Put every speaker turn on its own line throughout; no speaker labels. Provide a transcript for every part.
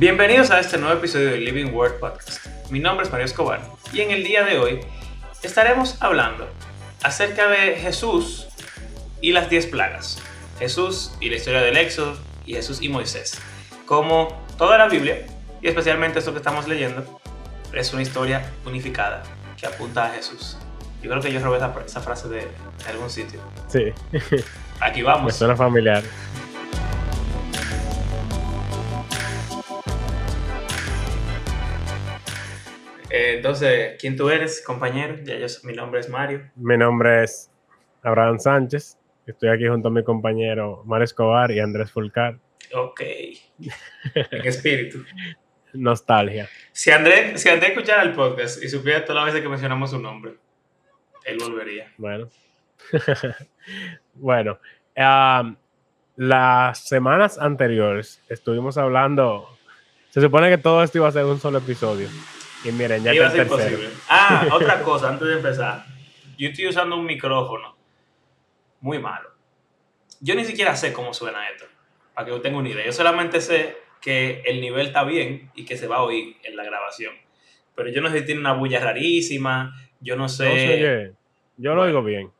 Bienvenidos a este nuevo episodio de Living Word Podcast. Mi nombre es Mario Escobar y en el día de hoy estaremos hablando acerca de Jesús y las 10 plagas. Jesús y la historia del Éxodo y Jesús y Moisés. Como toda la Biblia, y especialmente esto que estamos leyendo, es una historia unificada que apunta a Jesús. Yo creo que yo robé esa, frase de, algún sitio.
Sí.
Aquí vamos.
Me suena familiar.
Entonces, ¿quién tú eres, compañero? Ya yo, mi nombre es Mario.
Mi nombre es Abraham Sánchez. Estoy aquí junto a mi compañero Mario Escobar y Andrés Fulcar.
Ok. En espíritu.
Nostalgia.
Si Andrés, si Andrés escuchara el podcast y supiera todas las veces que mencionamos su nombre, él volvería.
Bueno. bueno. las semanas anteriores estuvimos hablando. Se supone que todo esto iba a ser un solo episodio. Y miren, ya está
el Ah, otra cosa, antes de empezar. Yo estoy usando un micrófono muy malo. Yo ni siquiera sé cómo suena esto, para que yo tenga una idea. Yo solamente sé que el nivel está bien y que se va a oír en la grabación. Pero yo no sé si tiene una bulla rarísima, yo no sé.
yo lo oigo bien.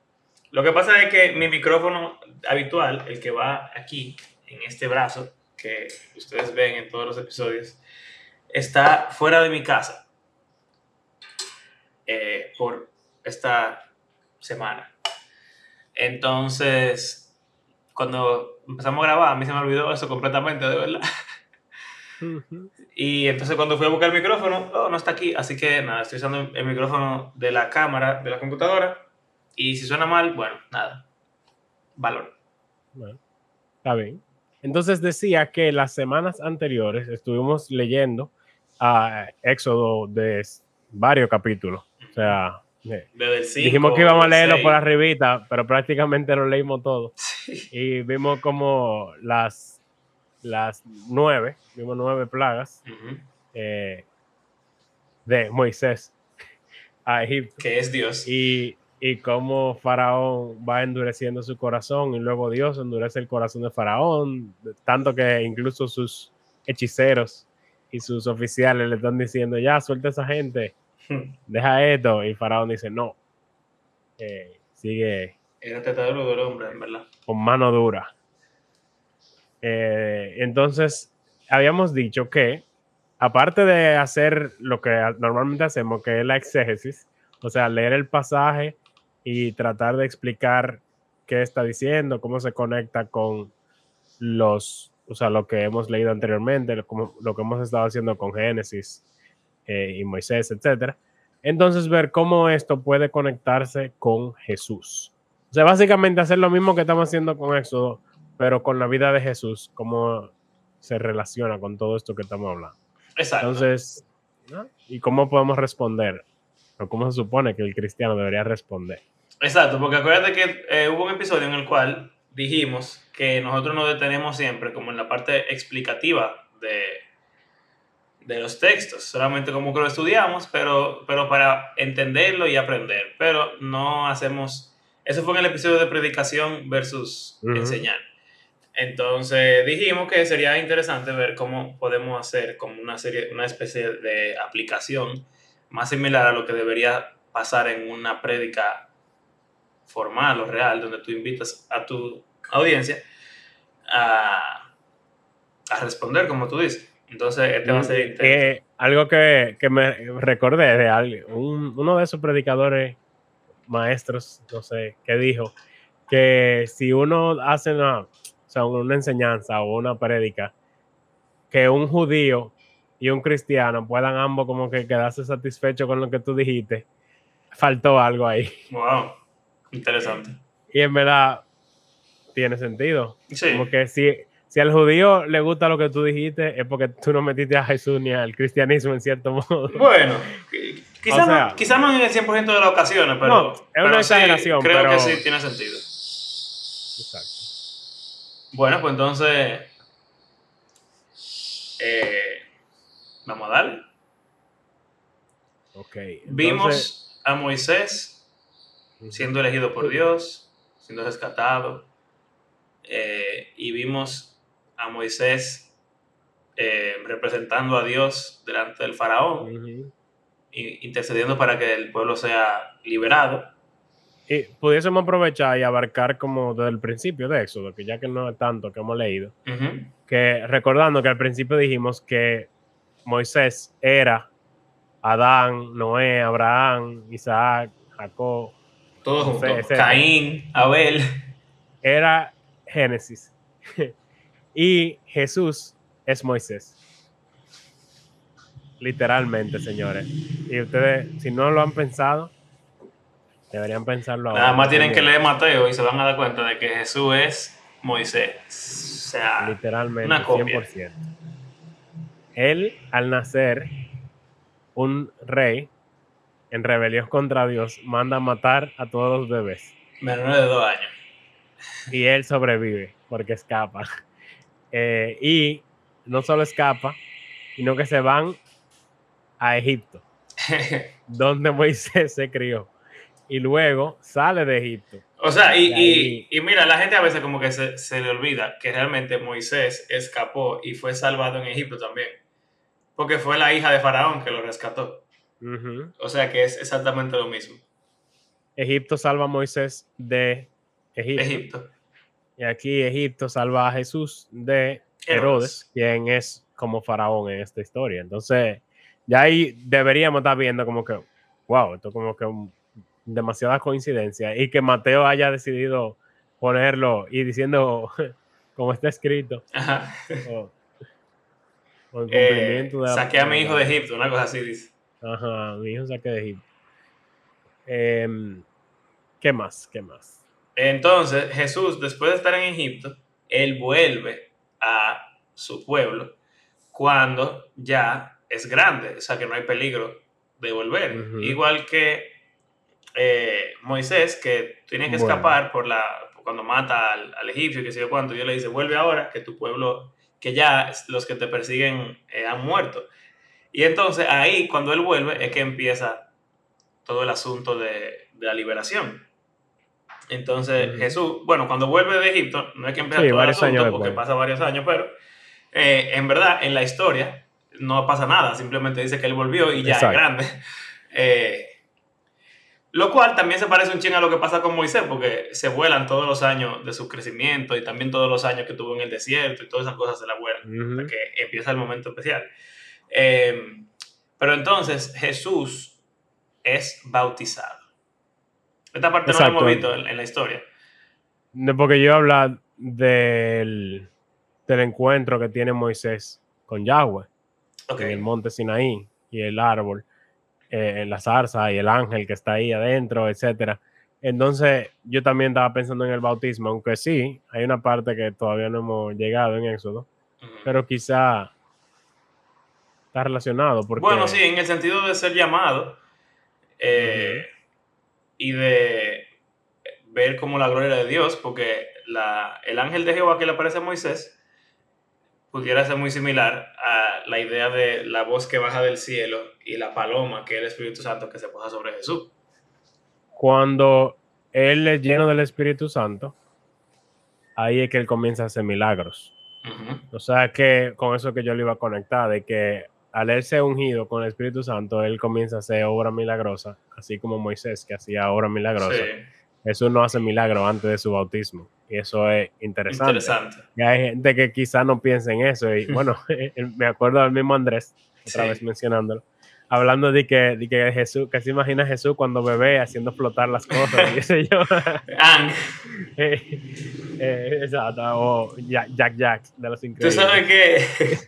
Lo que pasa es que mi micrófono habitual, el que va aquí, en este brazo, que ustedes ven en todos los episodios, está fuera de mi casa. Eh, por esta semana. Entonces, cuando empezamos a grabar, a mí se me olvidó eso completamente, de verdad. Y entonces cuando fui a buscar el micrófono, oh, no está aquí. Así que nada, estoy usando el micrófono de la cámara de la computadora. Y si suena mal, bueno, nada. Valor.
Bueno, está bien. Entonces decía que las semanas anteriores estuvimos leyendo a Éxodo de varios capítulos. O sea, dijimos que íbamos a leerlo por arribita, pero prácticamente lo leímos todo. Y vimos como las, las nueve, vimos nueve plagas eh, de Moisés a Egipto.
Que es Dios.
Y, y cómo Faraón va endureciendo su corazón y luego Dios endurece el corazón de Faraón, tanto que incluso sus hechiceros y sus oficiales le están diciendo, ya, suelta a esa gente deja esto. Y Faraón dice, no. Eh, sigue.
Era tratador del hombre, en verdad.
Con mano dura. Eh, entonces, habíamos dicho que, aparte de hacer lo que normalmente hacemos, que es la exégesis, o sea, leer el pasaje y tratar de explicar qué está diciendo, cómo se conecta con los, o sea, lo que hemos leído anteriormente, lo, lo que hemos estado haciendo con Génesis eh, y Moisés, etc. Entonces ver cómo esto puede conectarse con Jesús. O sea, básicamente hacer lo mismo que estamos haciendo con Éxodo, pero con la vida de Jesús, cómo se relaciona con todo esto que estamos hablando.
Exacto.
Entonces, ¿y cómo podemos responder? ¿O cómo se supone que el cristiano debería responder?
Exacto, porque acuérdate que eh, hubo un episodio en el cual dijimos que nosotros nos detenemos siempre como en la parte explicativa de, de los textos, solamente como que lo estudiamos, pero, pero para entenderlo y aprender, pero no hacemos, eso fue en el episodio de predicación versus enseñar. Entonces dijimos que sería interesante ver cómo podemos hacer como una serie, una especie de aplicación más similar a lo que debería pasar en una prédica formal o real, donde tú invitas a tu audiencia a, a responder, como tú dices. Entonces, este va a ser
eh, algo que, me recordé de alguien, uno de esos predicadores maestros, no sé, que dijo que si uno hace una, una enseñanza o una prédica, que un judío y un cristiano puedan ambos como que quedarse satisfechos con lo que tú dijiste, faltó algo ahí.
Wow, interesante.
Y en verdad tiene sentido. Como que si si al judío le gusta lo que tú dijiste, es porque tú no metiste a Jesús ni al cristianismo en cierto modo.
Bueno, quizás no, quizá no, en el 100% de las ocasiones, pero. No,
es una exageración.
creo que sí tiene sentido. Exacto. Bueno, pues entonces. Eh, vamos a darle.
Ok.
Vimos a Moisés siendo elegido por Dios, siendo rescatado. Eh, y vimos a Moisés eh, representando a Dios delante del faraón, intercediendo para que el pueblo sea liberado.
Y pudiésemos aprovechar y abarcar como desde el principio de Éxodo, que ya que no es tanto que hemos leído, que recordando que al principio dijimos que Moisés era Adán, Noé, Abraham, Isaac, Jacob,
Todos juntos. Caín, Abel.
era Génesis. y Jesús es Moisés. Literalmente, señores. Y ustedes, si no lo han pensado, deberían pensarlo ahora.
Nada más tienen que leer Mateo y se van a dar cuenta de que Jesús es Moisés. O sea,
Literalmente,
una copia.
100%. Él, al nacer, un rey en rebelión contra Dios, manda a matar a todos los bebés.
menor de dos años.
Y él sobrevive porque escapa. Eh, y no solo escapa, sino que se van a Egipto, donde Moisés se crió. Y luego sale de Egipto.
O sea, y,
Y
y- mira, la gente a veces como que se, se le olvida que realmente Moisés escapó y fue salvado en Egipto también. Porque fue la hija de Faraón que lo rescató. O sea que es exactamente lo mismo.
Egipto salva a Moisés de Egipto.
Egipto.
Y aquí Egipto salva a Jesús de
Herodes.
Quien es como faraón en esta historia. Entonces, ya ahí deberíamos estar viendo como que, wow, esto como que un- demasiada coincidencia. Y que Mateo haya decidido ponerlo y diciendo, como está escrito,
Ajá.
o,
Eh,
de
saqué a mi hijo de Egipto, una cosa así dice.
Ajá, mi hijo saqué de Egipto. Em, ¿Qué más? ¿Qué más?
Entonces, Jesús, después de estar en Egipto, él vuelve a su pueblo cuando ya es grande, o sea que no hay peligro de volver. Igual que eh, Moisés, que tiene que
Bueno.
escapar por la cuando mata al, al egipcio, que sé yo cuánto, Dios le dice, vuelve ahora, que tu pueblo, que ya los que te persiguen eh, han muerto. Y entonces ahí, cuando él vuelve, es que empieza todo el asunto de, de la liberación. Entonces. Jesús, bueno, cuando vuelve de Egipto, no es que empieza
Sí,
todo el
años
asunto, porque pasa varios años, pero eh, en verdad, en la historia, no pasa nada, simplemente dice que él volvió y ya
Exacto.
es grande. Eh, lo cual también se parece un chingo a lo que pasa con Moisés, porque se vuelan todos los años de su crecimiento y también todos los años que tuvo en el desierto y todas esas cosas se la vuelan hasta que empieza el momento especial. Eh, pero entonces Jesús es bautizado. Esta parte no la hemos visto en, en la historia.
No, Porque yo hablo del, del encuentro que tiene Moisés con Yahweh
Ok.
en el monte Sinaí y el árbol, eh, en la zarza y el ángel que está ahí adentro, etcétera. Entonces, yo también estaba pensando en el bautismo, aunque sí, hay una parte que todavía no hemos llegado en Éxodo,
Ujú.
pero quizá está relacionado. Porque,
Bueno, sí, en el sentido de ser llamado eh, y de ver como la gloria de Dios, porque la, el ángel de Jehová que le aparece a Moisés pudiera ser muy similar a la idea de la voz que baja del cielo y la paloma, que es el Espíritu Santo que se posa sobre Jesús.
Cuando él es lleno del Espíritu Santo, ahí es que él comienza a hacer milagros.
Ujú.
O sea que con eso que yo le iba a conectar, de que al él ser ungido con el Espíritu Santo, él comienza a hacer obra milagrosa, así como Moisés que hacía obra milagrosa.
Sí,
Jesús no hace milagro antes de su bautismo. Y eso es interesante.
interesante.
Y hay gente que quizá no piensa en eso. Y bueno, me acuerdo del mismo Andrés, otra
Sí.
vez mencionándolo, hablando de que, de que Jesús, que se imagina a Jesús cuando bebé haciendo flotar las cosas, y qué sé yo. Eh, eh, exacto, o Jack Jack, de los
tú
increíbles.
sabes que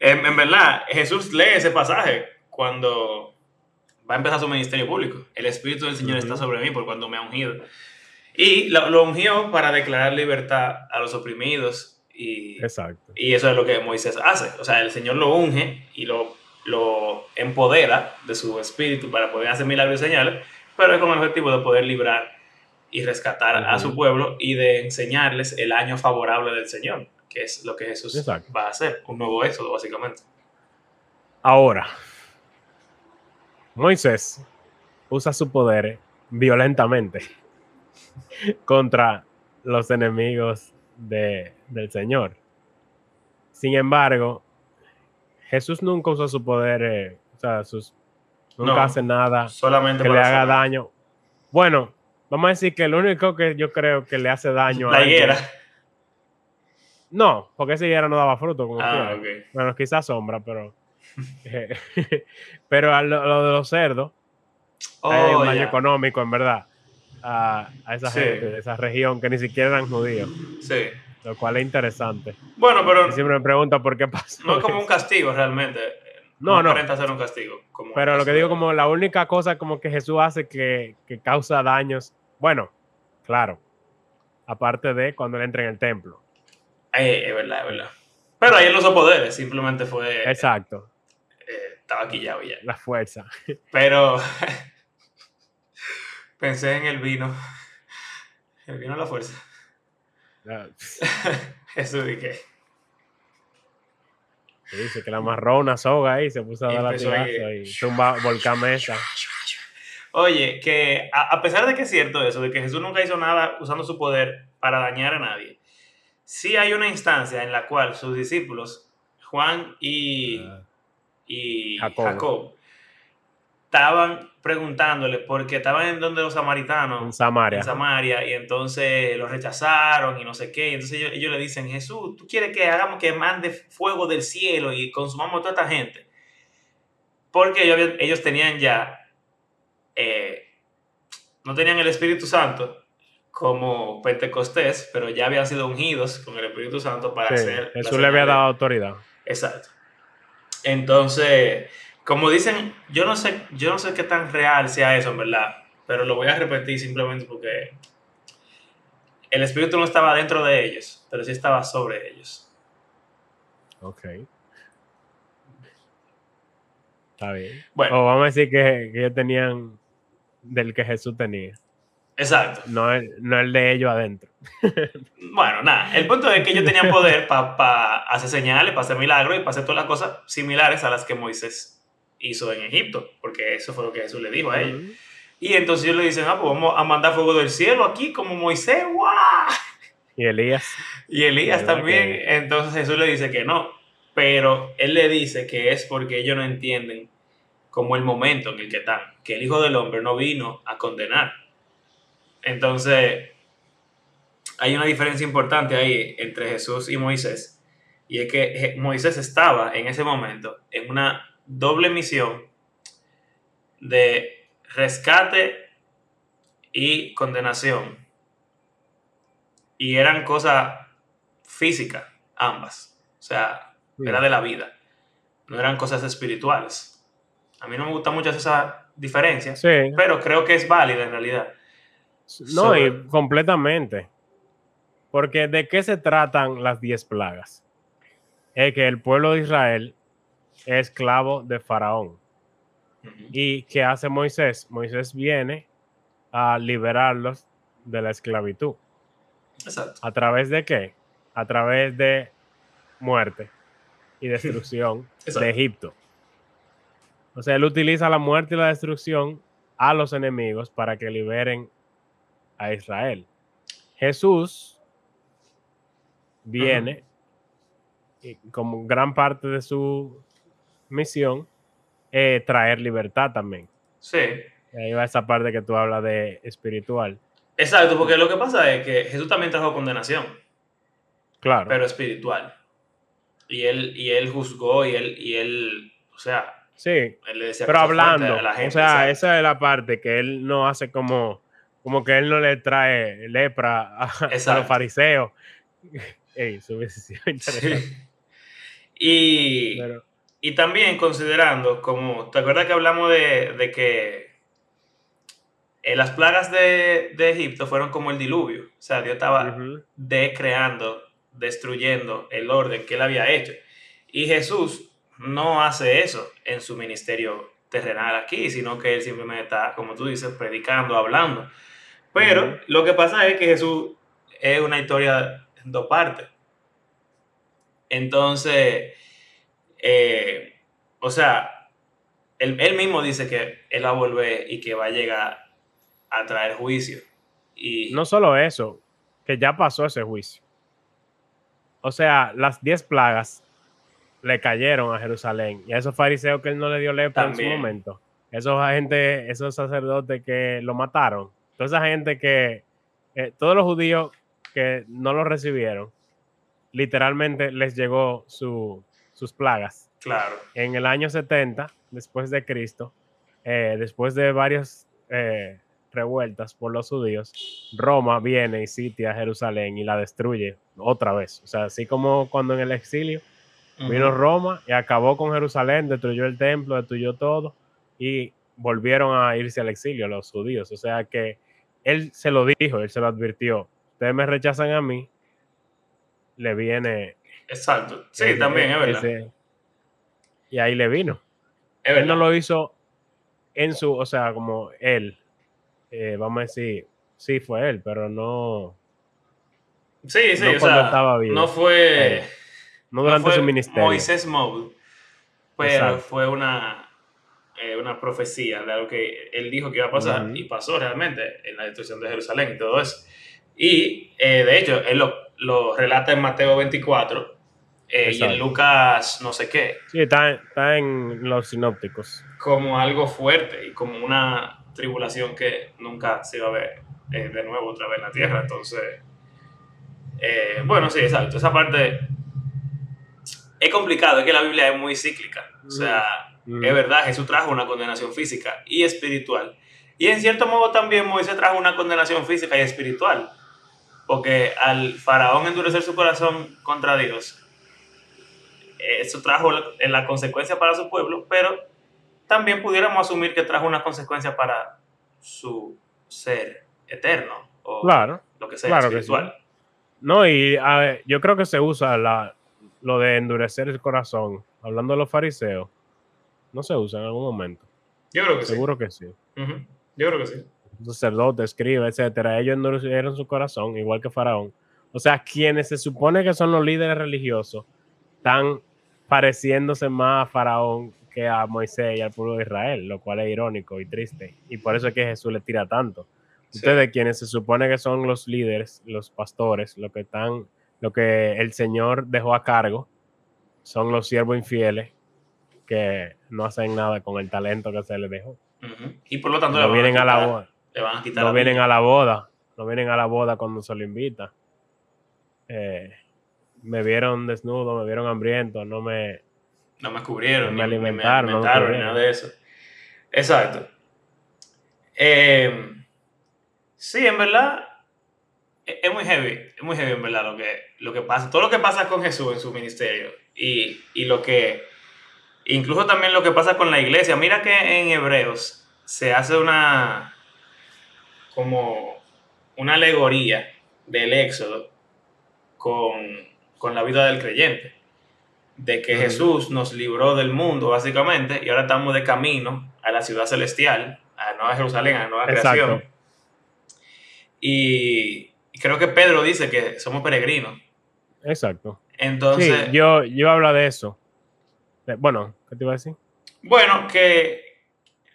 en, en verdad Jesús lee ese pasaje cuando va a empezar su ministerio público. El Espíritu del Señor está sobre mí por cuando me ha ungido. Y lo, lo ungió para declarar libertad a los oprimidos y,
Exacto.
y eso es lo que Moisés hace. O sea, el Señor lo unge y lo, lo empodera de su espíritu para poder hacer milagros y señales, pero es con el objetivo de poder librar y rescatar a su pueblo y de enseñarles el año favorable del Señor, que es lo que Jesús
Exacto.
va a hacer, un nuevo éxodo básicamente.
Ahora, Moisés usa su poder violentamente contra los enemigos de- del Señor. Sin embargo, Jesús nunca usó su poder, eh, o sea, sus, nunca
No,
hace nada
Solamente
que le haga daño. Bueno, vamos a decir que lo único que yo creo que le hace daño a
La
alguien-
higuera.
No, porque esa higuera no daba fruto. Como
Ah,
quiera.
ok.
Bueno, quizás sombra, pero. eh, pero a lo, lo de los cerdos, hay un
Oh,
daño
ya.
económico, en verdad, a, a esa
Sí.
gente de esa región que ni siquiera eran judíos,
Sí.
lo cual es interesante.
Bueno, pero
Y siempre me pregunto por qué pasó.
no es como un castigo realmente.
No, no.
un castigo. Como
Pero lo que digo, como la única cosa como que Jesús hace que, que causa daños, bueno, claro, aparte de cuando él entra en el templo.
Eh, es verdad, es verdad. Pero ahí él no usó poderes, simplemente fue.
Exacto,
eh, estaba quillado ya.
la fuerza.
Pero. pensé en el vino. El vino a la fuerza.
La-
Jesús, ¿y qué?
que dice que la amarró una soga ahí, se puso a
Y
dar
ahí.
latigazo y tumba volcán mesa.
Oye, que a, a pesar de que es cierto eso, de que Jesús nunca hizo nada usando su poder para dañar a nadie, sí hay una instancia en la cual sus discípulos, Juan y, y
Jacobo.
Jacob, estaban preguntándole porque estaban en donde los samaritanos,
En Samaria.
en Samaria, y entonces los rechazaron y no sé qué. Y entonces ellos, ellos le dicen, Jesús, ¿tú quieres que hagamos que mande fuego del cielo y consumamos a toda esta gente? Porque ellos tenían ya, eh, no tenían el Espíritu Santo como Pentecostés, pero ya habían sido ungidos con el Espíritu Santo para
Sí,
hacer...
Jesús le había dado autoridad.
Exacto. Entonces, como dicen, yo no sé, yo no sé qué tan real sea eso, en verdad, pero lo voy a repetir simplemente porque el espíritu no estaba dentro de ellos, pero sí estaba sobre ellos.
Ok. Está bien.
Bueno,
O vamos a decir que, que ellos tenían del que Jesús tenía,
exacto.
no el, no el de ellos adentro.
Bueno, nada, el punto es que ellos tenían poder para hacer señales, para hacer milagros y para hacer todas las cosas similares a las que Moisés hizo en Egipto, porque eso fue lo que Jesús le dijo a ellos. Y entonces ellos le dicen, ah, pues vamos a mandar fuego del cielo aquí como Moisés, ¡guau!
Y Elías.
Y Elías
¿Verdad
también.
que-
Entonces Jesús le dice que no. Pero él le dice que es porque ellos no entienden como el momento en el que están. Que el Hijo del Hombre no vino a condenar. Entonces, hay una diferencia importante ahí entre Jesús y Moisés. Y es que Moisés estaba en ese momento en una doble misión de rescate y condenación. Y eran cosas físicas, ambas. O sea, era de la vida. No eran cosas espirituales. A mí no me gusta mucho esa diferencia,
Sí.
pero creo que es válida en realidad.
No, y completamente. Porque ¿de qué se tratan las diez plagas? Es que el pueblo de Israel es esclavo de Faraón. ¿Y qué hace Moisés? Moisés viene a liberarlos de la esclavitud.
Exacto.
¿A través de qué? A través de muerte y destrucción de Egipto. O sea, él utiliza la muerte y la destrucción a los enemigos para que liberen a Israel. Jesús viene y como gran parte de su misión eh, traer libertad también.
Sí.
Ahí va esa parte que tú hablas de espiritual.
Exacto, porque lo que pasa es que Jesús también trajo condenación,
Claro.
pero espiritual. Y él, y él juzgó y él, y él, o sea,
sí,
él le decía
pero hablando,
gente.
o sea, esa es la parte que él no hace como, como que él no le trae lepra a, a los fariseos. Ey, eso hubiese sido interesante.
Sí. Y,
pero-
y también considerando, como, ¿te acuerdas que hablamos de, de que eh, las plagas de, de Egipto fueron como el diluvio? O sea, Dios estaba
Ujú.
decreando, destruyendo el orden que él había hecho. Y Jesús no hace eso en su ministerio terrenal aquí, sino que él simplemente está, como tú dices, predicando, hablando. Pero lo que pasa es que Jesús es una historia en dos partes. Entonces, eh, o sea, él, él mismo dice que él va a volver y que va a llegar a traer juicio. Y
No solo eso, que ya pasó ese juicio. O sea, las 10 plagas le cayeron a Jerusalén. Y a esos fariseos que él no le dio lepra en su momento. Esos gente, esos sacerdotes que lo mataron. Toda esa gente que, eh, todos los judíos que no lo recibieron, literalmente les llegó su- sus plagas.
Claro.
En el año 70, después de Cristo, eh, después de varias eh, revueltas por los judíos, Roma viene y sitia Jerusalén y la destruye otra vez. O sea, así como cuando en el exilio Vino
Ujú.
Roma y acabó con Jerusalén, destruyó el templo, destruyó todo y volvieron a irse al exilio los judíos. O sea que él se lo dijo, él se lo advirtió. Ustedes me rechazan a mí, le viene.
Exacto. Sí,
ese-
también, es verdad.
ese- y ahí le vino.
Es
Él no lo hizo en su, o sea, como él, eh, vamos a decir, sí fue él, pero no,
Sí, sí,
no
o sea,
estaba vivo.
no fue,
Eh, no
no
durante
fue
su ministerio.
Moisés Mode, pero
Exacto.
fue una, eh, una profecía de algo que él dijo que iba a pasar
Ujú.
y pasó realmente en la destrucción de Jerusalén y todo eso. Y eh, de hecho, él lo, lo relata en Mateo 24 eh, y en Lucas no sé qué,
Sí, está, está en los sinópticos.
como algo fuerte y como una tribulación que nunca se iba a ver eh, de nuevo otra vez en la tierra. Entonces, eh, bueno, sí, exacto. Esa parte es complicado, es que la Biblia es muy cíclica. O sea,
Mm.
es verdad, Jesús trajo una condenación física y espiritual. Y en cierto modo también Moisés trajo una condenación física y espiritual. Porque al faraón endurecer su corazón contra Dios, eso trajo la- en la consecuencia para su pueblo, pero también pudiéramos asumir que trajo una consecuencia para su ser eterno o
Claro,
lo que sea
claro que
espiritual.
no, y a yo creo que se usa la, lo de endurecer el corazón, hablando de los fariseos, no se usa en algún momento,
Yo creo que
seguro que sí.
sí. Ujú. Yo creo que sí.
Sacerdote, escriba, etcétera, ellos endurecieron su corazón, igual que Faraón. O sea, quienes se supone que son los líderes religiosos, están pareciéndose más a Faraón que a Moisés y al pueblo de Israel, lo cual es irónico y triste. Y por eso es que Jesús le tira tanto.
Sí.
Ustedes, quienes se supone que son los líderes, los pastores, lo que están, lo que el Señor dejó a cargo, son los siervos infieles que no hacen nada con el talento que se les dejó.
Y por lo tanto,
No vienen a la boda,
le van a quitar
no vienen
vida.
a la boda, no vienen a la boda cuando se lo invita. Eh, me vieron desnudo, me vieron hambriento, no me,
No me cubrieron,
Me
ni- ni
alimentaron, no me
alimentaron, ni
cubrieron.
nada de eso. Exacto. Eh, sí, en verdad, e- es muy heavy, es muy heavy en verdad lo que, lo que pasa, todo lo que pasa con Jesús en su ministerio y, y lo que, incluso también lo que pasa con la iglesia. Mira que en Hebreos se hace una, como una alegoría del éxodo con, con la vida del creyente de que. Jesús nos libró del mundo, básicamente, y ahora estamos de camino a la ciudad celestial, a la Nueva Jerusalén, a la nueva
Exacto.
creación. Y y creo que Pedro dice que somos peregrinos.
Exacto.
Entonces,
sí, yo, yo hablo de eso. Eh, Bueno, ¿qué te iba a decir?
bueno, que,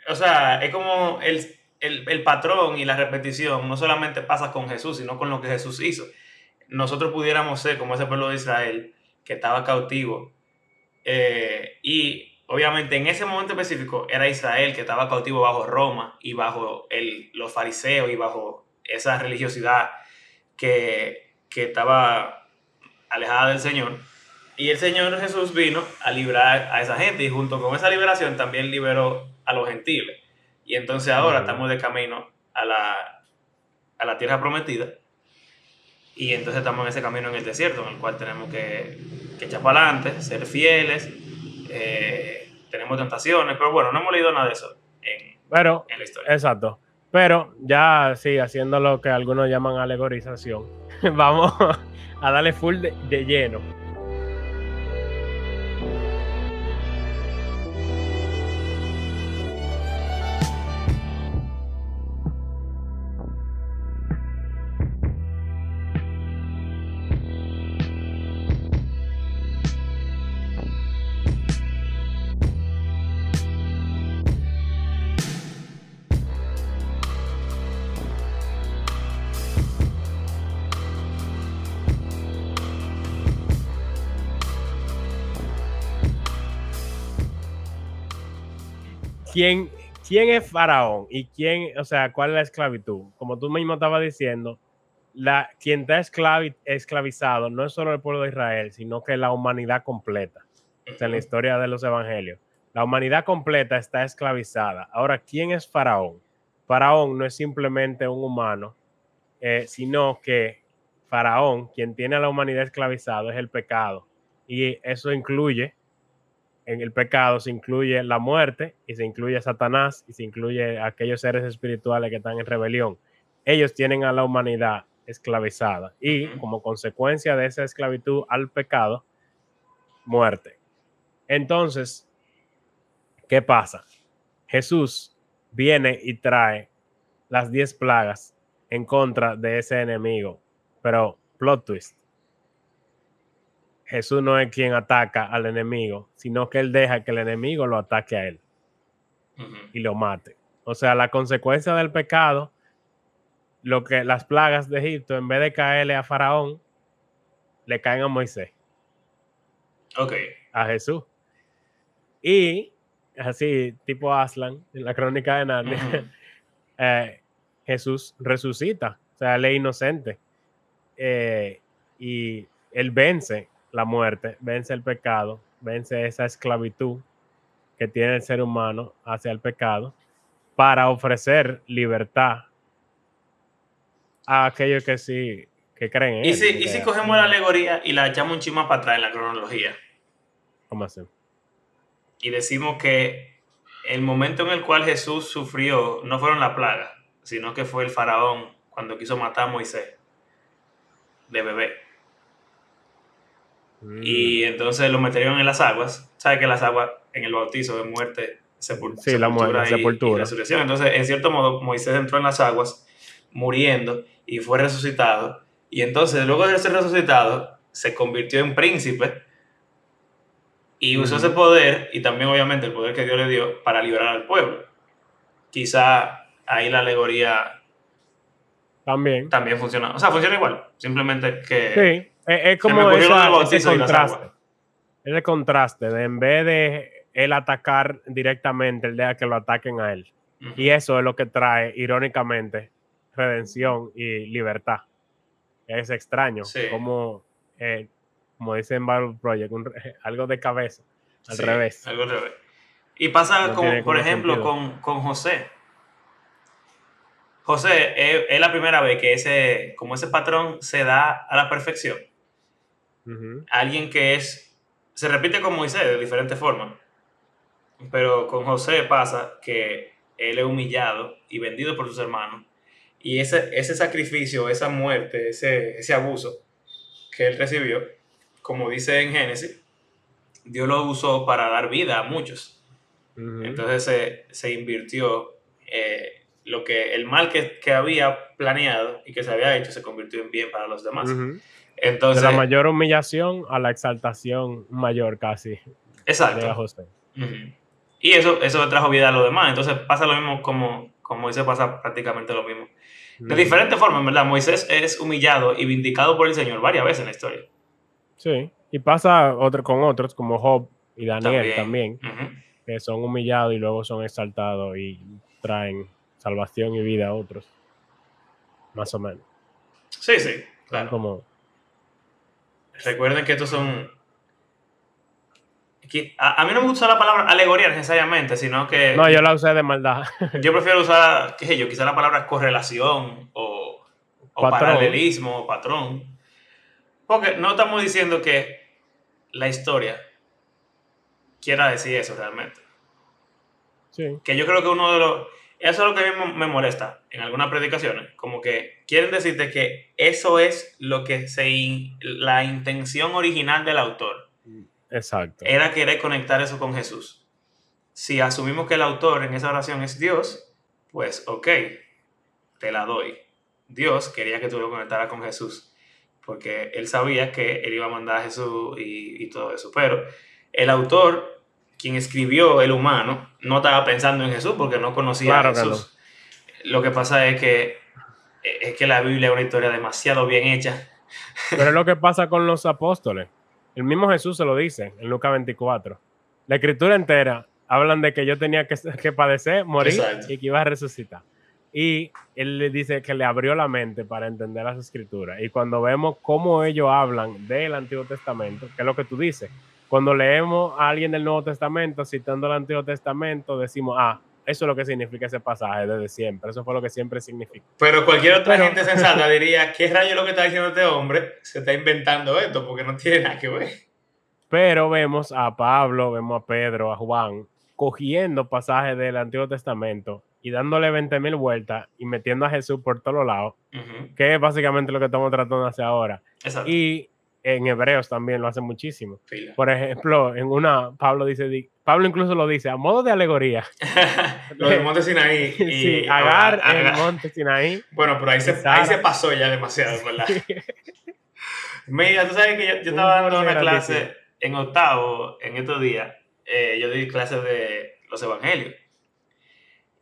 o sea, es como el, el, el patrón y la repetición no solamente pasa con Jesús, sino con lo que Jesús hizo. Nosotros pudiéramos ser como ese pueblo de Israel que estaba cautivo. eh, y obviamente en ese momento específico era Israel que estaba cautivo bajo Roma y bajo el, los fariseos y bajo esa religiosidad que, que estaba alejada del Señor. Y el Señor Jesús vino a librar a esa gente y junto con esa liberación también liberó a los gentiles. Y entonces ahora estamos de camino a la, a la tierra prometida. Y entonces estamos en ese camino en el desierto, en el cual tenemos que, que echar para adelante, ser fieles. eh, tenemos tentaciones, pero bueno, no hemos leído nada de eso en,
Pero,
en la historia.
exacto. Pero ya sí, haciendo lo que algunos llaman alegorización, vamos a darle full de, de lleno. ¿Quién, ¿quién es Faraón? ¿Y quién, o sea, cuál es la esclavitud? Como tú mismo estabas diciendo, la, quien está esclavi, esclavizado no es solo el pueblo de Israel, sino que la humanidad completa. O sea, en la historia de los evangelios. La humanidad completa está esclavizada. Ahora, ¿quién es Faraón? Faraón no es simplemente un humano, eh, sino que Faraón, quien tiene a la humanidad esclavizada, es el pecado. Y eso incluye, en el pecado se incluye la muerte y se incluye Satanás y se incluye aquellos seres espirituales que están en rebelión. Ellos tienen a la humanidad esclavizada y como consecuencia de esa esclavitud al pecado, muerte. Entonces, ¿qué pasa? Jesús viene y trae las diez plagas en contra de ese enemigo, pero plot twist. Jesús no es quien ataca al enemigo, sino que él deja que el enemigo lo ataque a él y lo mate. O sea, la consecuencia del pecado lo que las plagas de Egipto, en vez de caerle a Faraón, le caen a Moisés.
Ok.
A Jesús. Y así, tipo Aslan, en la crónica de Narnia, eh, Jesús resucita, o sea, él es inocente. Eh, y él vence la muerte, vence el pecado, vence esa esclavitud que tiene el ser humano hacia el pecado para ofrecer libertad a aquellos que sí, que creen.
¿Y, si, y si cogemos la alegoría y la echamos un chima para atrás en la cronología?
¿Cómo así?
Y decimos que el momento en el cual Jesús sufrió no fueron la plaga, sino que fue el faraón cuando quiso matar a Moisés de bebé. Mm. Y entonces lo metieron en las aguas. ¿Sabes que las aguas en el bautizo de muerte, sepultura,
sí, la muerte,
y,
sepultura.
y resurrección? Entonces, en cierto modo, Moisés entró en las aguas muriendo y fue resucitado. Y entonces, luego de ser resucitado, se convirtió en príncipe y usó ese poder y también obviamente el poder que Dios le dio para liberar al pueblo. Quizá ahí la alegoría
también,
también funciona. O sea, funciona igual. Simplemente que...
Sí, es, como ese contraste. Ese contraste de en vez de él atacar directamente, el de que lo ataquen a él. Y eso es lo que trae, irónicamente, redención y libertad. Es extraño, como, eh, como dice en Battle Project, algo de cabeza, al revés.
Algo al revés. Y pasa, con, por ejemplo, con, con, José. José es, la primera vez que ese, como ese patrón se da a la perfección. Alguien que es, se repite con Moisés de diferentes formas, pero con José pasa que él es humillado y vendido por sus hermanos y ese, ese sacrificio, esa muerte, ese, ese abuso que él recibió, como dice en Génesis, Dios lo usó para dar vida a muchos. Entonces se, se invirtió eh, lo que el mal que, que, había planeado y que se había hecho se convirtió en bien para los demás. Entonces,
de la mayor humillación a la exaltación mayor casi.
Exacto. Y eso, eso trajo vida a los demás. Entonces pasa lo mismo como, como dice, pasa prácticamente lo mismo de diferentes formas, ¿verdad? Moisés es humillado y vindicado por el Señor varias veces en la historia.
Sí, y pasa otro, con otros como Job y Daniel también, que son humillados y luego son exaltados y traen salvación y vida a otros. Más o menos.
Sí, sí, claro. Como... Recuerden que estos son a, mí no me gusta la palabra alegoría necesariamente, sino que...
No, yo la usé de maldad.
yo prefiero usar, qué sé yo, quizá la palabra correlación o, o paralelismo o patrón. Porque no estamos diciendo que la historia quiera decir eso realmente.
Sí.
Que yo creo que uno de los... Eso es lo que a mí me molesta en algunas predicaciones. Como que quieren decirte que eso es lo que se... la intención original del autor
Exacto.
Era querer conectar eso con Jesús. Si asumimos que el autor en esa oración es Dios, pues ok, te la doy. Dios quería que tú lo conectaras con Jesús, porque él sabía que él iba a mandar a Jesús y, todo eso. Pero el autor, quien escribió el humano, no estaba pensando en Jesús porque no conocía a Jesús. Lo que pasa es que, es que la Biblia es una historia demasiado bien hecha.
Pero es lo que pasa con los apóstoles. El mismo Jesús se lo dice en Lucas 24. La escritura entera hablan de que yo tenía que, que padecer, morir
Exacto.
y que iba a resucitar. Y él le dice que le abrió la mente para entender las escrituras. Y cuando vemos cómo ellos hablan del Antiguo Testamento, que es lo que tú dices, cuando leemos a alguien del Nuevo Testamento citando el Antiguo Testamento, decimos, ah, eso es lo que significa ese pasaje desde siempre. Eso fue lo que siempre significó.
Pero cualquier otra
Pero-
gente sensata diría, ¿qué rayo es lo que está diciendo este hombre? Se está inventando esto porque no tiene nada que ver.
Pero vemos a Pablo, vemos a Pedro, a Juan, cogiendo pasajes del Antiguo Testamento y dándole 20 mil vueltas y metiendo a Jesús por todos lados,
Ujú,
que es básicamente lo que estamos tratando de hacer ahora.
Exacto.
Y en Hebreos también lo hace muchísimo.
Pila.
Por ejemplo, en una, Pablo dice, di- Pablo incluso lo dice a modo de alegoría.
Lo del monte Sinaí. Y,
sí, Agar
Agar.
el monte Sinaí.
Bueno, pero ahí se, ahí se pasó ya demasiado, ¿verdad? Mira, tú sabes que yo, yo estaba dando una clase en octavo, en estos días, eh, yo di clases de los evangelios.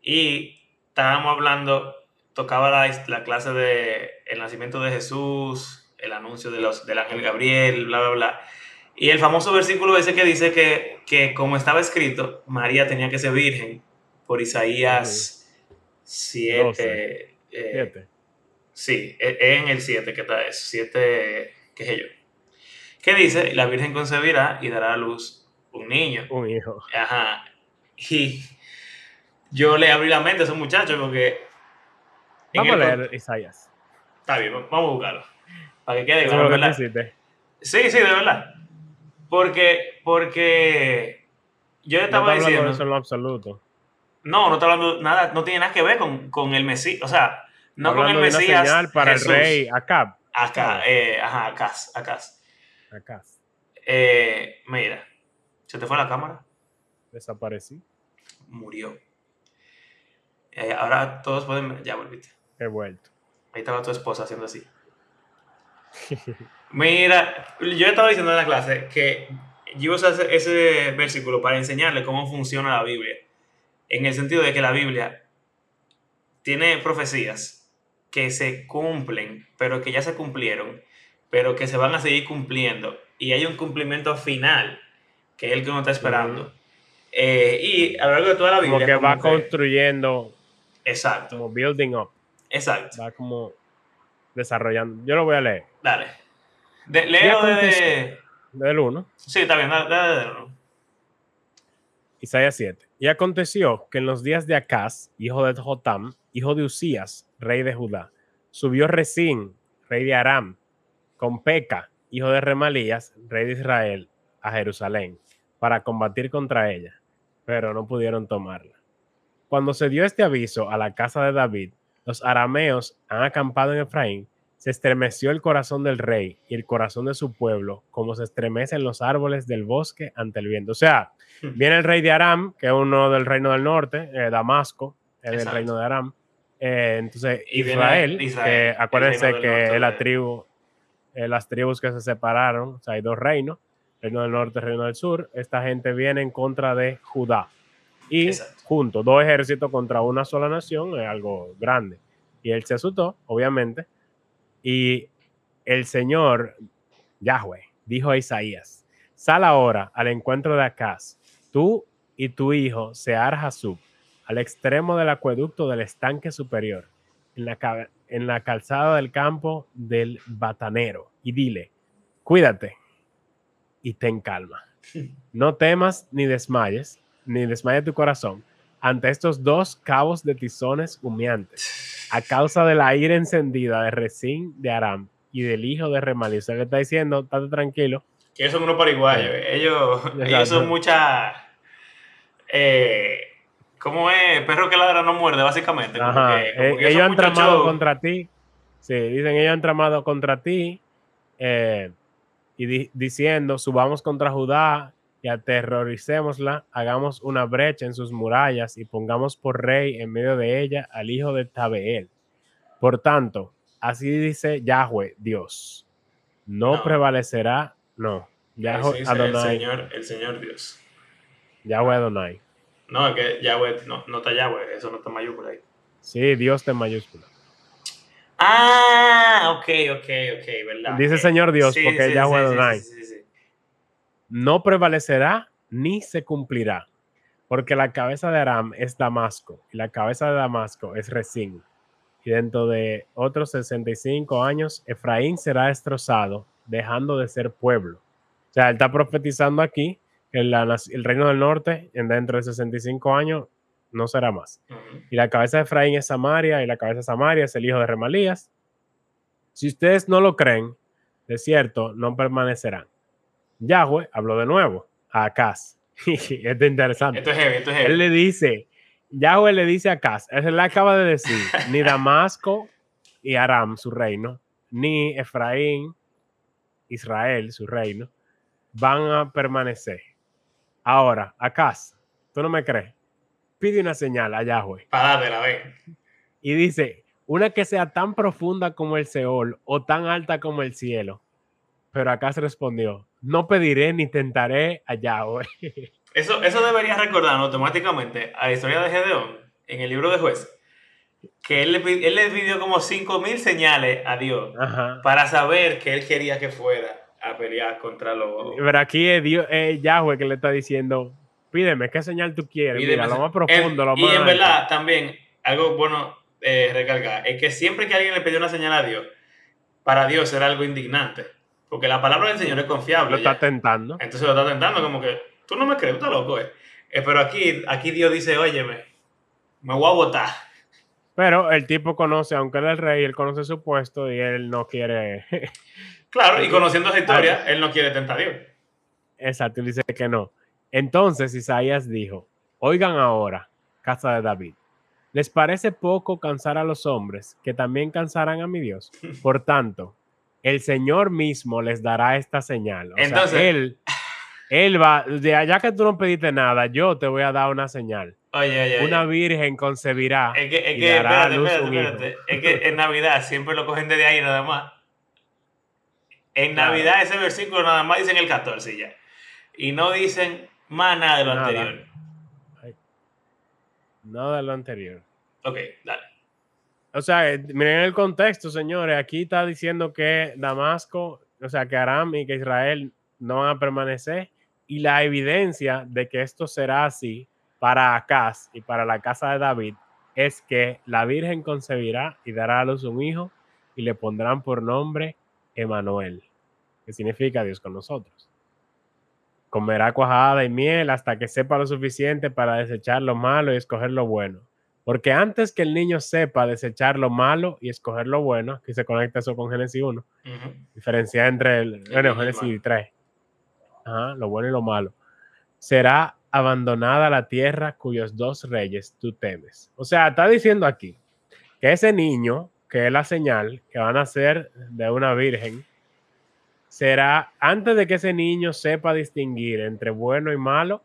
Y estábamos hablando, tocaba la, la clase de el nacimiento de Jesús, el anuncio de los, del ángel Gabriel, bla, bla, bla. Y el famoso versículo ese que dice que, que como estaba escrito, María tenía que ser virgen por Isaías 7.
Doce.
eh. Sí, es en el 7 que está eso, 7, qué sé yo. ¿Qué dice? La Virgen concebirá y dará a luz un niño.
Un hijo.
Ajá. Y yo le abrí la mente a esos muchachos porque...
Vamos a leer Isaías.
Está bien, vamos a buscarlo. Para que quede claro. Sí, sí, de verdad. Porque, porque yo
No
estaba
está hablando de
diciendo...
eso en lo absoluto.
No, no está hablando nada, no tiene nada que ver con, con el Mesías. O sea, no con el
hablando de una
Mesías.
señal para
Jesús.
el rey Acab.
Acá, eh, ajá, acá, acá.
Acá.
Eh, mira, se te fue la cámara,
Desaparecí.
murió. Eh, ahora todos pueden ya volviste.
He vuelto.
Ahí estaba tu esposa haciendo así. Mira, yo estaba diciendo en la clase que yo uso ese, ese versículo para enseñarle cómo funciona la Biblia. En el sentido de que la Biblia tiene profecías que se cumplen, pero que ya se cumplieron, pero que se van a seguir cumpliendo. Y hay un cumplimiento final, que es el que uno está esperando. Eh, y a lo largo de toda la
Como
Biblia...
que va
como que-
construyendo,
Exacto,
como building up.
exacto.
Va como desarrollando. Yo lo voy a leer.
Dale. De, leo de...
aconteció- Del 1.
Sí, está bien, dale, dale, dale.
Isaías 7. Y aconteció que en los días de Acaz, hijo de Jotam, hijo de Usías, rey de Judá, subió Resín, rey de Aram, con Peca, hijo de Remalías, rey de Israel, a Jerusalén, para combatir contra ella, pero no pudieron tomarla. Cuando se dio este aviso a la casa de David, los arameos han acampado en Efraín, se estremeció el corazón del rey y el corazón de su pueblo, como se estremecen los árboles del bosque ante el viento. O sea, viene el rey de Aram, que es uno del reino del norte, eh, Damasco, es del
Exacto.
reino de Aram. Eh, entonces,
Y
Israel,
Israel,
que acuérdense
del
que
norte
es la tribu, eh, las tribus que se separaron, o sea, hay dos reinos, reino del norte, reino del sur. Esta gente viene en contra de Judá. Y
Exacto.
juntos, dos ejércitos contra una sola nación es algo grande. Y él se asustó, obviamente. Y el Señor, Yahweh, dijo a Isaías, sal ahora al encuentro de Acaz, tú y tu hijo Sear Hasub, al extremo del acueducto del estanque superior, en la, en la calzada del campo del batanero, y dile, cuídate y ten calma. No temas ni desmayes, ni desmaye tu corazón ante estos dos cabos de tizones humeantes, a causa de la ira encendida de Resín de Aram y del hijo de Remalí. Le está diciendo, estate tranquilo.
Que ellos son unos paraguayos.
Sí.
Ellos, ellos son mucha. Eh, ¿Cómo es? Perro que ladra no muerde, básicamente. Como
Ajá,
que- como
eh,
que ellos
han tramado contra ti. Sí, dicen, ellos han tramado contra ti eh, y di- diciendo, subamos contra Judá y aterroricémosla, hagamos una brecha en sus murallas y pongamos por rey en medio de ella al hijo de Tabeel. Por tanto, así dice Yahweh, Dios. No,
No.
prevalecerá, no. Yahweh
sí dice el
Adonai.
señor, el señor Dios.
Yahweh Adonai.
No, es que Yahweh no, no está Yahweh, eso no está mayúscula ahí.
Sí, Dios de mayúscula.
Ah, ok, ok, ok, ¿verdad?
Dice. Señor Dios, porque es Yahweh
sí,
Adonai. No prevalecerá ni se cumplirá. porque la cabeza de Aram es Damasco y la cabeza de Damasco es Resín. Y dentro de otros 65 años, Efraín será destrozado, dejando de ser pueblo. O sea, él está profetizando aquí que el reino del norte, en dentro de 65 años, no será más. Y la cabeza de Efraín es Samaria, y la cabeza de Samaria es el hijo de Remalías. Si ustedes no lo creen, de cierto, no permanecerán. Yahweh habló de nuevo a Acaz. esto es interesante.
Esto es heavy, esto es heavy.
Él le dice, Yahweh le dice a Acaz, él le acaba de decir, ni Damasco y Aram, su reino, ni Efraín, Israel, su reino, van a permanecer. Ahora, Acaz, ¿tú no me crees? Pide una señal a Yahweh.
Para la vez.
Y dice, una que sea tan profunda como el Seol o tan alta como el cielo. Pero se respondió, no pediré ni tentaré a Yahweh.
Eso, eso debería recordar automáticamente a la historia de Gedeón en el libro de jueces. Que él le, él le pidió como 5.000 señales a Dios para saber que él quería que fuera a pelear contra los...
Pero aquí es, Dios, Yahweh que le está diciendo, pídeme, ¿qué señal tú quieres? Mira, lo más profundo, lo más...
Y en verdad, también, algo bueno eh, recargar, es que siempre que alguien le pidió una señal a Dios, para Dios era algo indignante. Porque la palabra del Señor es confiable.
Lo está tentando.
Entonces lo está tentando como que, tú no me crees, tú estás loco, eh. eh pero aquí, aquí Dios dice, óyeme, me voy a votar.
Pero el tipo conoce, aunque él es el rey, él conoce su puesto y él no quiere...
claro, y conociendo esa historia, él no quiere tentar a Dios.
Exacto, él dice que no. Entonces Isaías dijo, oigan ahora, casa de David, ¿les parece poco cansar a los hombres que también cansarán a mi Dios? Por tanto, el Señor mismo les dará esta señal. Entonces, él, él va, de allá que tú no pediste nada, yo te voy a dar una señal.
Oye, oye,
una virgen concebirá.
Es que, es que, espérate, espérate, Es que en Navidad siempre lo cogen desde ahí nada más. En Navidad ese versículo nada más dicen el 14 ya. Y no dicen más nada de lo anterior.
Nada de lo anterior.
Ok, dale.
O sea, eh, miren el contexto, señores. Aquí está diciendo que Damasco, o sea, que Aram y que Israel no van a permanecer. Y la evidencia de que esto será así para Acaz y para la casa de David es que la Virgen concebirá y dará a luz un hijo y le pondrán por nombre Emanuel, que significa Dios con nosotros comerá cuajada y miel hasta que sepa lo suficiente para desechar lo malo y escoger lo bueno. Porque antes que el niño sepa desechar lo malo y escoger lo bueno, aquí se conecta eso con Génesis 1, diferencia entre el, bueno, Génesis 3, lo bueno y lo malo, será abandonada la tierra cuyos dos reyes tú temes. O sea, está diciendo aquí que ese niño, que es la señal que van a ser de una virgen, será antes de que ese niño sepa distinguir entre bueno y malo,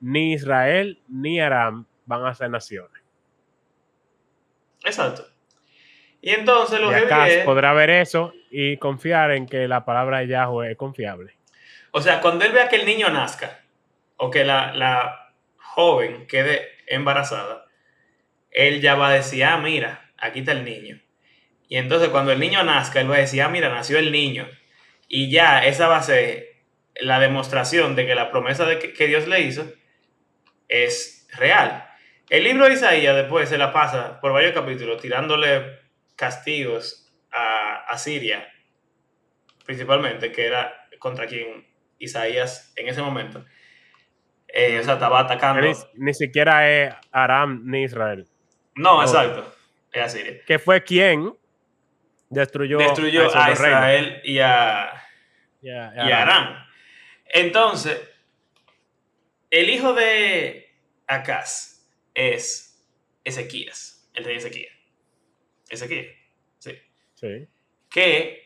ni Israel ni Aram van a ser naciones.
Exacto. Y entonces lo
que podrá ver eso y confiar en que la palabra de Yahweh es confiable.
O sea, cuando él vea que el niño nazca o que la, la joven quede embarazada, él ya va a decir, ah, mira, aquí está el niño. Y entonces cuando el niño nazca, él va a decir, ah, mira, nació el niño. Y ya esa va a ser la demostración de que la promesa de que, Dios le hizo es real. El libro de Isaías después se la pasa por varios capítulos tirándole castigos a, Siria, principalmente, que era contra quien Isaías en ese momento. Eh, o sea, estaba atacando.
Ni, siquiera es Aram ni Israel.
No, exacto. Es Asiria.
Que fue quien destruyó,
a, Israel y a, y Aram. Entonces, el hijo de Acaz es Ezequías, el rey Ezequías. Ezequías, sí.
Sí.
Que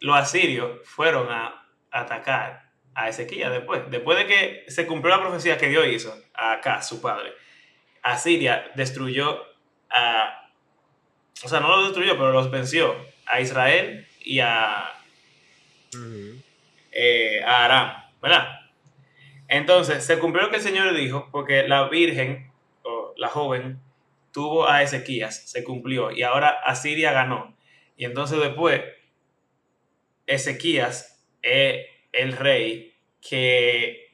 los asirios fueron a atacar a Ezequías después. Después de que se cumplió la profecía que Dios hizo a Acaz, su padre, Asiria destruyó a. O sea, no los destruyó, pero los venció a Israel y a, eh, a Aram, ¿verdad? Entonces, se cumplió lo que el Señor dijo, porque la Virgen, la joven, tuvo a Ezequías, se cumplió, y ahora Asiria ganó. Y entonces después, Ezequías es el rey que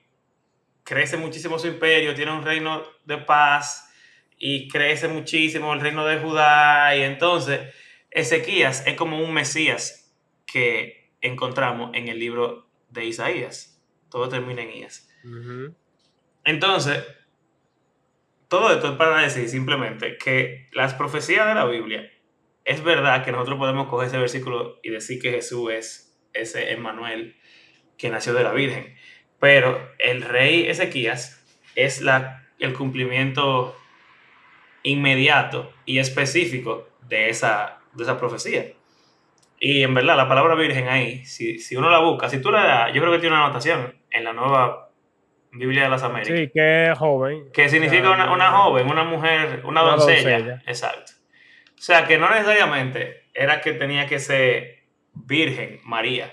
crece muchísimo su imperio, tiene un reino de paz y crece muchísimo el reino de Judá y entonces Ezequías es como un Mesías que encontramos en el libro de Isaías. Todo termina en Isaías. Entonces, todo esto es para decir simplemente que las profecías de la Biblia, es verdad que nosotros podemos coger ese versículo y decir que Jesús es ese Emmanuel que nació de la Virgen, pero el rey Ezequías es la, el cumplimiento inmediato y específico de esa, de esa profecía. Y en verdad, la palabra virgen ahí, si, si uno la busca, si tú la yo creo que tiene una anotación en la nueva Biblia de las Américas.
Sí, que es joven.
Que significa una, una, joven, una mujer, una, doncella. Exacto. O sea, que no necesariamente era que tenía que ser virgen, María.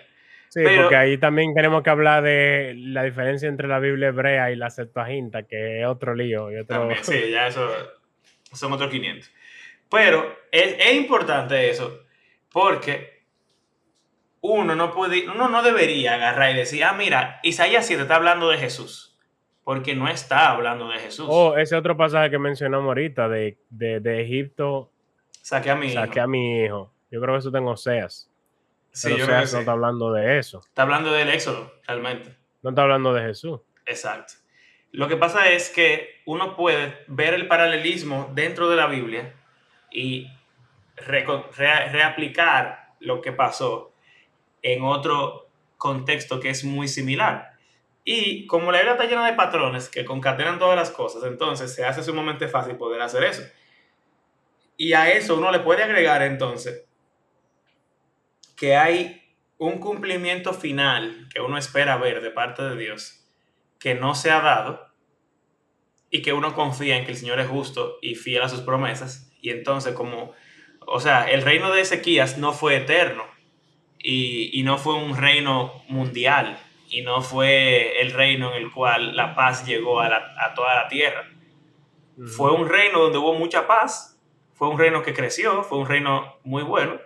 Sí, porque ahí también tenemos que hablar de la diferencia entre la Biblia hebrea y la Septuaginta, que es otro lío. Y otro...
sí, ya eso son otros 500. Pero es, es importante eso, porque uno no puede, uno no debería agarrar y decir, ah, mira, Isaías 7 está hablando de Jesús, porque no está hablando de Jesús.
Oh, ese otro pasaje que mencionamos ahorita de, de, Egipto.
Saqué a mi
saqué a mi hijo. Yo creo que eso tengo Oseas. Sí, pero Oseas no está hablando de eso.
Está hablando del Éxodo, realmente.
No está hablando de Jesús.
Exacto. Lo que pasa es que uno puede ver el paralelismo dentro de la Biblia y reaplicar lo que pasó en otro contexto que es muy similar. Y como la Biblia está llena de patrones que concatenan todas las cosas, entonces se hace sumamente fácil poder hacer eso. Y a eso uno le puede agregar entonces que hay un cumplimiento final que uno espera ver de parte de Dios que no se ha dado y que uno confía en que el Señor es justo y fiel a sus promesas. Y entonces como, o sea, el reino de Ezequías no fue eterno, y, no fue un reino mundial y no fue el reino en el cual la paz llegó a, toda la tierra. Fue un reino donde hubo mucha paz, fue un reino que creció, fue un reino muy bueno,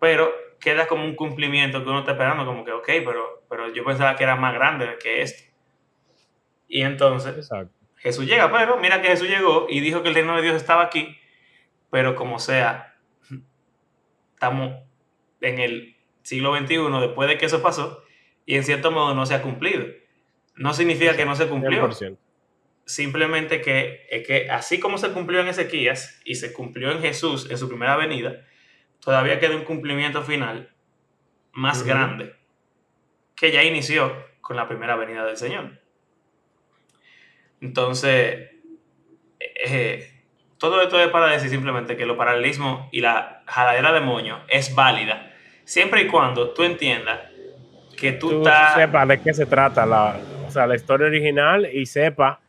pero queda como un cumplimiento que uno está esperando, como que, ok, pero, pero yo pensaba que era más grande que esto. Y entonces Jesús llega, pero mira que Jesús llegó y dijo que el reino de Dios estaba aquí, pero como sea, estamos en el siglo XXI, después de que eso pasó, y en cierto modo no se ha cumplido. No significa que no se cumplió. Simplemente que, que así como se cumplió en Ezequías y se cumplió en Jesús en su primera venida, todavía queda un cumplimiento final más grande que ya inició con la primera venida del Señor. Entonces, eh, todo esto es para decir simplemente que lo paralelismo y la jaladera de moño es válida siempre y cuando tú entiendas que tú, tú estás...
sepas de qué se trata la, o sea, la historia original y sepa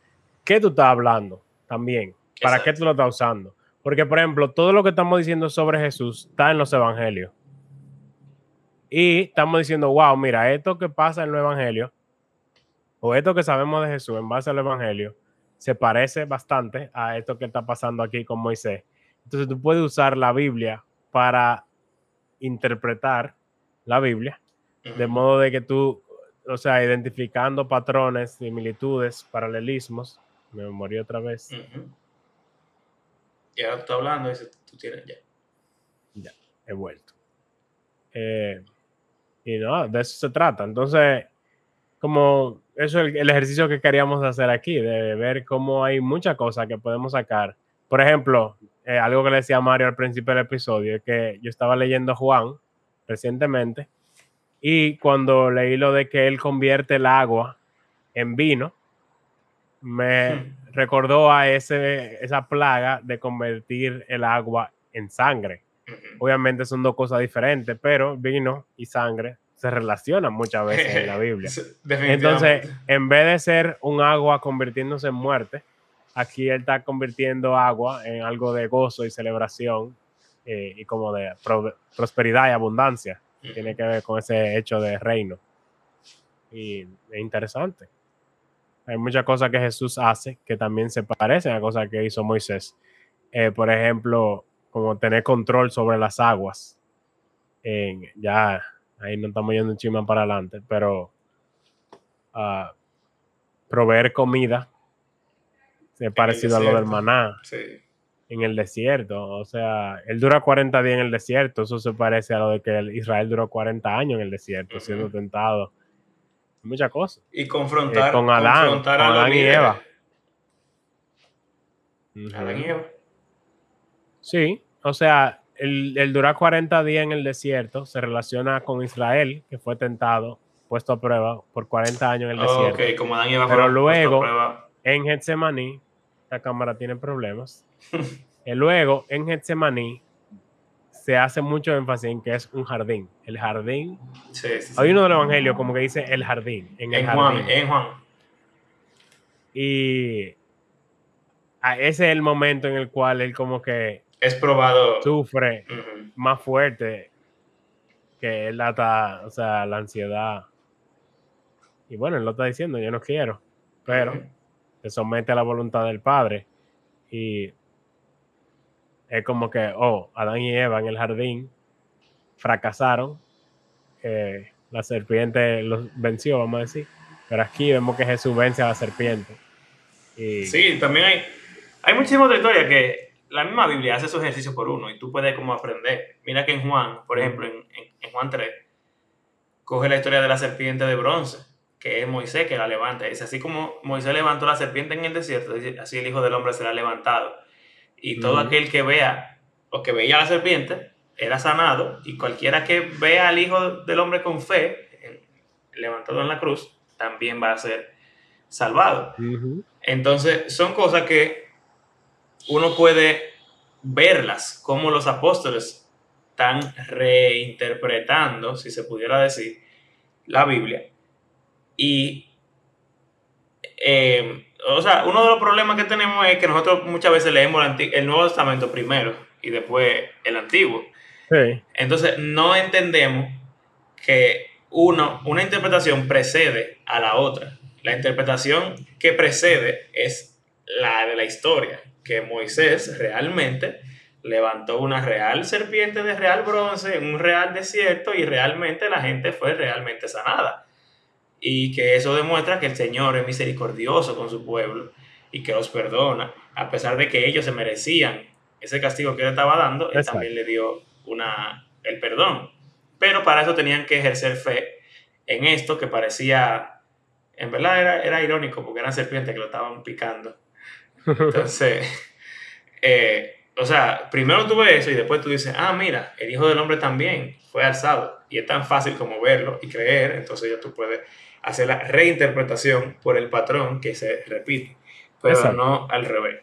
qué tú estás hablando también, para qué tú lo estás usando. Porque, por ejemplo, todo lo que estamos diciendo sobre Jesús está en los evangelios. Y estamos diciendo, wow, mira, esto que pasa en los evangelios, o esto que sabemos de Jesús en base al evangelio, se parece bastante a esto que está pasando aquí con Moisés. Entonces tú puedes usar la Biblia para interpretar la Biblia, de modo de que tú, o sea, identificando patrones, similitudes, paralelismos, me morí otra vez.
Y ahora tú estás hablando y tú tienes ya.
Ya, he vuelto. Eh, y no, de eso se trata. Entonces, como eso es el, ejercicio que queríamos hacer aquí, de ver cómo hay muchas cosas que podemos sacar. Por ejemplo, eh, algo que le decía Mario al principio del episodio, es que yo estaba leyendo Juan recientemente y cuando leí lo de que él convierte el agua en vino, me hmm. recordó a ese, esa plaga de convertir el agua en sangre. Obviamente son dos cosas diferentes, pero vino y sangre se relacionan muchas veces en la Biblia. Entonces, en vez de ser un agua convirtiéndose en muerte, Aquí él está convirtiendo agua en algo de gozo y celebración eh, y como de prosperidad y abundancia. Tiene que ver con ese hecho de reino. Y es interesante. Hay muchas cosas que Jesús hace que también se parecen a cosas que hizo Moisés. Eh, por ejemplo, como tener control sobre las aguas. ya ahí no estamos yendo un chima para adelante, pero uh, proveer comida Es parecido a lo del maná.
Sí.
En el desierto. O sea, él dura 40 días en el desierto. Eso se parece a lo de que Israel duró 40 años en el desierto, siendo tentado. Muchas cosas.
Y confrontar,
Eh, con Adán,
confrontar
con
a
Adán y
líderes.
Eva.
Adán y Eva.
Sí, o sea, el, el durar 40 días en el desierto se relaciona con Israel, que fue tentado, puesto a prueba por 40 años en el
Oh,
desierto.
ok, como Adán y Eva
Pero luego-. En Getsemaní, esta cámara tiene problemas. y luego, en Getsemaní, se hace mucho énfasis en que es un jardín. El jardín.
Sí, sí, sí.
Hay uno del Evangelio como que dice el jardín. En el
en
jardín.
Juan, en Juan.
Y ah, ese es el momento en el cual él como que
Es probado.
sufre más fuerte que él hasta, o sea, la ansiedad. Y bueno, él lo está diciendo, yo no quiero, pero. Se somete a la voluntad del Padre. Y es como que, oh, Adán y Eva en el jardín fracasaron, eh, la serpiente los venció, vamos a decir, pero aquí vemos que Jesús vence a la serpiente.
Sí, también hay, hay muchísimas historias que la misma Biblia hace esos ejercicios por uno y tú puedes como aprender. Mira que en Juan, por ejemplo, en, en- en Juan 3, coge la historia de la serpiente de bronce, que es Moisés que la levanta. Dice, así como Moisés levantó la serpiente en el desierto, así el Hijo del Hombre será levantado. Y todo aquel que vea o que veía a la serpiente era sanado y cualquiera que vea al Hijo del Hombre con fe, levantado en la cruz, también va a ser salvado. Entonces, son cosas que uno puede verlas, como los apóstoles están reinterpretando, si se pudiera decir, la Biblia. Y, eh, o sea, uno de los problemas que tenemos es que nosotros muchas veces leemos el, Nuevo Testamento primero y después el Antiguo.
Sí,
Entonces, no entendemos que uno, una interpretación precede a la otra. La interpretación que precede es la de la historia, que Moisés realmente levantó una real serpiente de real bronce en un real desierto y realmente la gente fue realmente sanada. Y que eso demuestra que el Señor es misericordioso con su pueblo y que los perdona, a pesar de que ellos se merecían ese castigo que él estaba dando, él
Exacto.
también le dio una, el perdón. Pero para eso tenían que ejercer fe en esto que parecía, en verdad era, era irónico porque eran serpientes que lo estaban picando. Entonces, eh, o sea, primero tú ves eso y después tú dices, ah, mira, el Hijo del Hombre también fue alzado. Y es tan fácil como verlo y creer, entonces ya tú puedes hacer la reinterpretación por el patrón que se repite, pero
Exacto.
no al revés.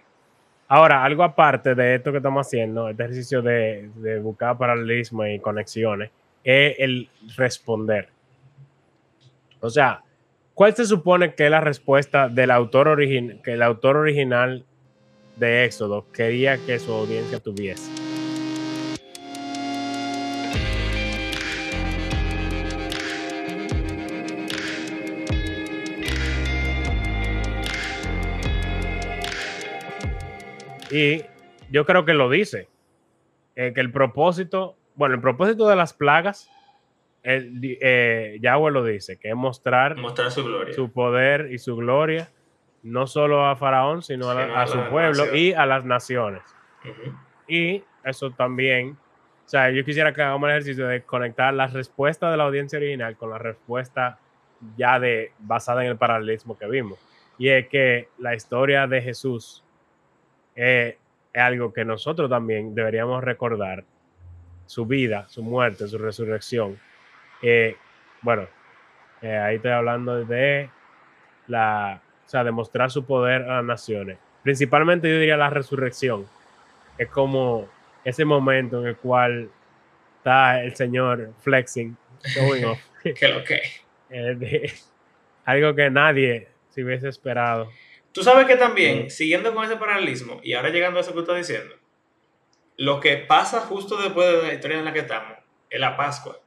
Ahora, algo aparte de esto que estamos haciendo, este ejercicio de, de buscar paralelismo y conexiones, es el responder. O sea, ¿cuál se supone que es la respuesta del autor original, que el autor original de Éxodo quería que su audiencia tuviese? Y yo creo que lo dice. eh, que el propósito, bueno, el propósito de las plagas, el, eh, Yahweh lo dice, que es mostrar
Mostrar su gloria.
su poder y su gloria, no solo a Faraón, sino a, la- a
a
su pueblo
naciones.
y a las naciones.
Ujú.
Y eso también, o sea, yo quisiera que hagamos el ejercicio de conectar la respuesta de la audiencia original con la respuesta ya de basada en el paralelismo que vimos. Y es que la historia de Jesús eh, es algo que nosotros también deberíamos recordar. Su vida, su muerte, su resurrección. Eh, bueno, eh, ahí estoy hablando de la, o sea, demostrar su poder a las naciones. Principalmente yo diría la resurrección. Es como ese momento en el cual está el Señor flexing, showing off.
Que lo que.
Eh, de- algo que nadie se hubiese esperado.
Tú sabes que también, siguiendo con ese paralelismo, y ahora llegando a eso que estás diciendo, lo que pasa justo después de la historia en la que estamos es la Pascua.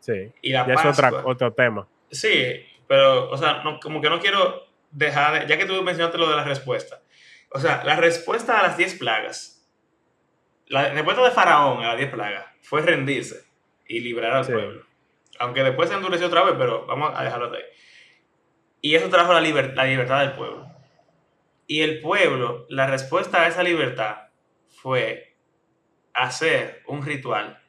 Sí.
Y la
Ya es
Pascua.
otra, otro tema.
Sí, pero, o sea, no- como que no quiero dejar de, ya que tú mencionaste lo de la respuesta. O sea, la respuesta a las 10 plagas, la respuesta de Faraón a las 10 plagas fue rendirse y liberar al
Sí.
pueblo. Aunque después se endureció otra vez, pero vamos a dejarlo de ahí. Y eso trajo la, liber- la libertad del pueblo. Y el pueblo, la respuesta a esa libertad fue hacer un ritual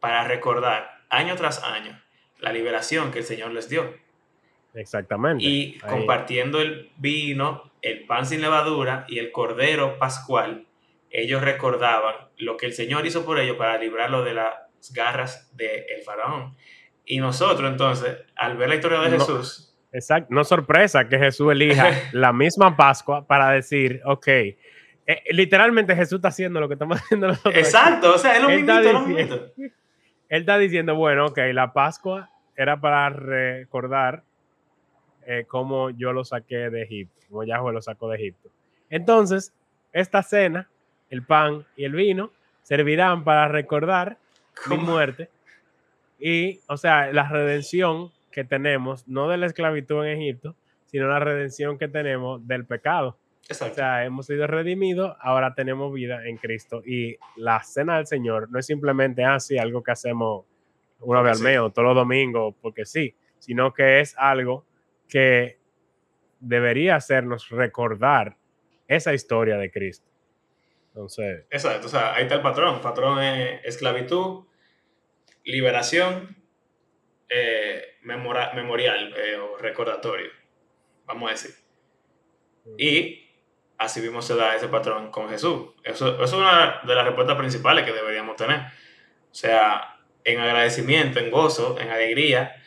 para recordar año tras año la liberación que el Señor les dio.
Exactamente.
Y compartiendo el vino, el pan sin levadura y el cordero pascual, ellos recordaban lo que el Señor hizo por ellos para librarlo de las garras del faraón. Y nosotros entonces, al ver la historia de Jesús...
Exacto, no sorpresa que Jesús elija la misma Pascua para decir, ok, eh, literalmente Jesús está haciendo lo que estamos haciendo nosotros.
Exacto, o sea, es lo mismo.
Él está diciendo, bueno, ok, la Pascua era para recordar eh, cómo yo lo saqué de Egipto, como Yahweh lo sacó de Egipto. Entonces, esta cena, el pan y el vino, servirán para recordar mi muerte y, o sea, la redención que tenemos, no de la esclavitud en Egipto, sino la redención que tenemos del pecado. O sea, hemos sido redimidos, ahora tenemos vida en Cristo. Y la cena del Señor no es simplemente así, ah, algo que hacemos una vez al mes todos los domingos, porque sí, sino que es algo que debería hacernos recordar esa historia de Cristo. Entonces.
Exacto, o sea, ahí está el patrón. Patrón es esclavitud, liberación, eh, memorial eh, o recordatorio, vamos a decir. Y así mismo se da ese patrón con Jesús. Eso, es una de las respuestas principales que deberíamos tener. O sea, en agradecimiento, en gozo, en alegría,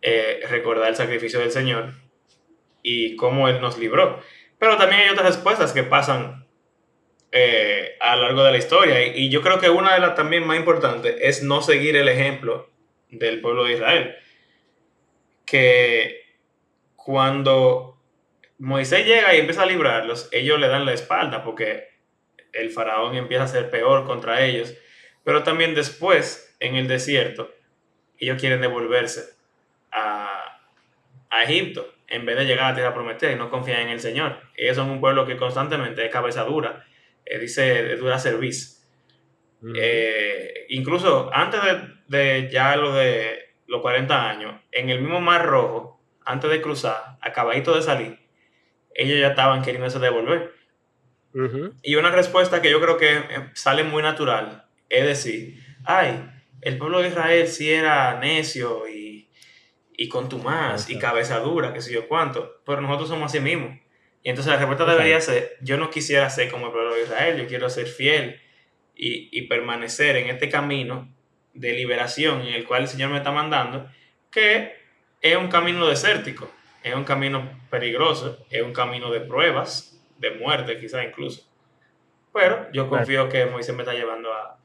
eh, recordar el sacrificio del Señor y cómo Él nos libró. Pero también hay otras respuestas que pasan eh, a lo largo de la historia. Y, yo creo que una de las también más importantes es no seguir el ejemplo del pueblo de Israel. Que cuando Moisés llega y empieza a librarlos, ellos le dan la espalda porque el faraón empieza a ser peor contra ellos. Pero también después, en el desierto, ellos quieren devolverse a, a Egipto en vez de llegar a la tierra prometida y no confían en el Señor. Ellos son un pueblo que constantemente es cabeza dura, eh, dice dura servicio. Eh, incluso antes de, de, ya lo de los 40 años, en el mismo Mar Rojo, antes de cruzar, acabadito de salir, ellos ya estaban queriéndose devolver. Y una respuesta que yo creo que eh, sale muy natural es decir, ay, el pueblo de Israel sí era necio y, y contumaz y cabeza dura, que sé yo cuánto, pero nosotros somos así mismos. Y entonces la respuesta debería ser, yo no quisiera ser como el pueblo de Israel, yo quiero ser fiel y, y permanecer en este camino de liberación en el cual el Señor me está mandando, que es un camino desértico es un camino peligroso, es un camino de pruebas, de muerte quizás incluso. Pero yo confío que Moisés me está llevando a...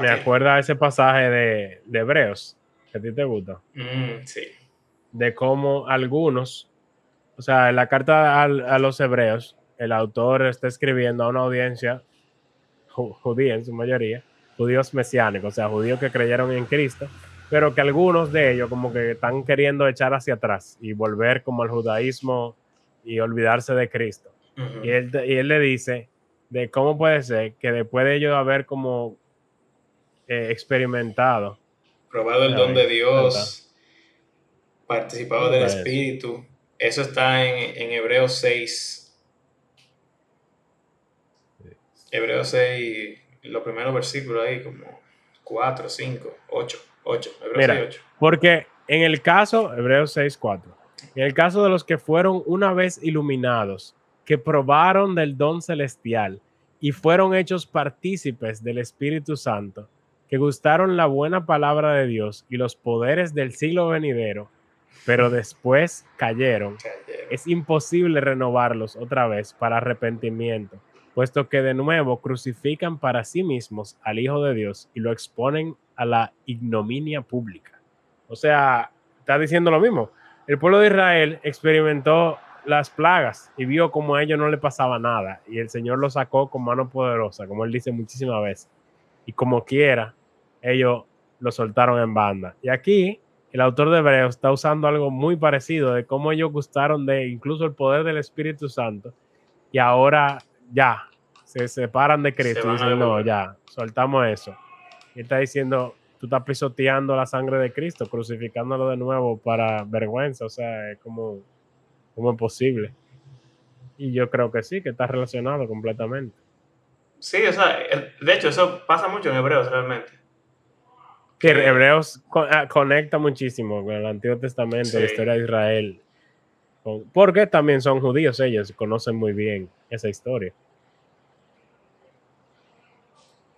me acuerda ese pasaje de, Hebreos, que a ti te gusta.
Mm, sí.
De cómo algunos, o sea, en la carta a, los Hebreos, el autor está escribiendo a una audiencia judía en su mayoría, judíos mesiánicos, o sea, judíos que creyeron en Cristo, pero que algunos de ellos como que están queriendo echar hacia atrás y volver como al judaísmo y olvidarse de Cristo. y, él, y él le dice de cómo puede ser que después de ellos haber como eh, experimentado,
probado el don de Dios, participado del Espíritu, eso está en, en Hebreos 6. Hebreos 6, los primeros versículos ahí, como 4, 5, 8. 8, Mira,
Porque en el caso, Hebreos 6, 4, en el caso de los que fueron una vez iluminados, que probaron del don celestial y fueron hechos partícipes del Espíritu Santo, que gustaron la buena palabra de Dios y los poderes del siglo venidero, pero después cayeron, es imposible renovarlos otra vez para arrepentimiento, puesto que de nuevo crucifican para sí mismos al Hijo de Dios y lo exponen a la ignominia pública. O sea, está diciendo lo mismo. El pueblo de Israel experimentó las plagas y vio como a ellos no le pasaba nada y el Señor lo sacó con mano poderosa, como él dice muchísimas veces. Y como quiera, ellos lo soltaron en banda. Y aquí el autor de Hebreos está usando algo muy parecido de cómo ellos gustaron de incluso el poder del Espíritu Santo y ahora ya se separan de Cristo y dicen, no, ya, soltamos eso está diciendo, tú estás pisoteando la sangre de Cristo, crucificándolo de nuevo para vergüenza. O sea, es como, ¿Cómo es posible? Y yo creo que sí, que está relacionado completamente.
Sí, o sea, de hecho, eso pasa mucho en Hebreos realmente.
Que Hebreos ah, conecta muchísimo con el Antiguo Testamento, la historia de Israel. Porque también son judíos ellos, conocen muy bien esa historia.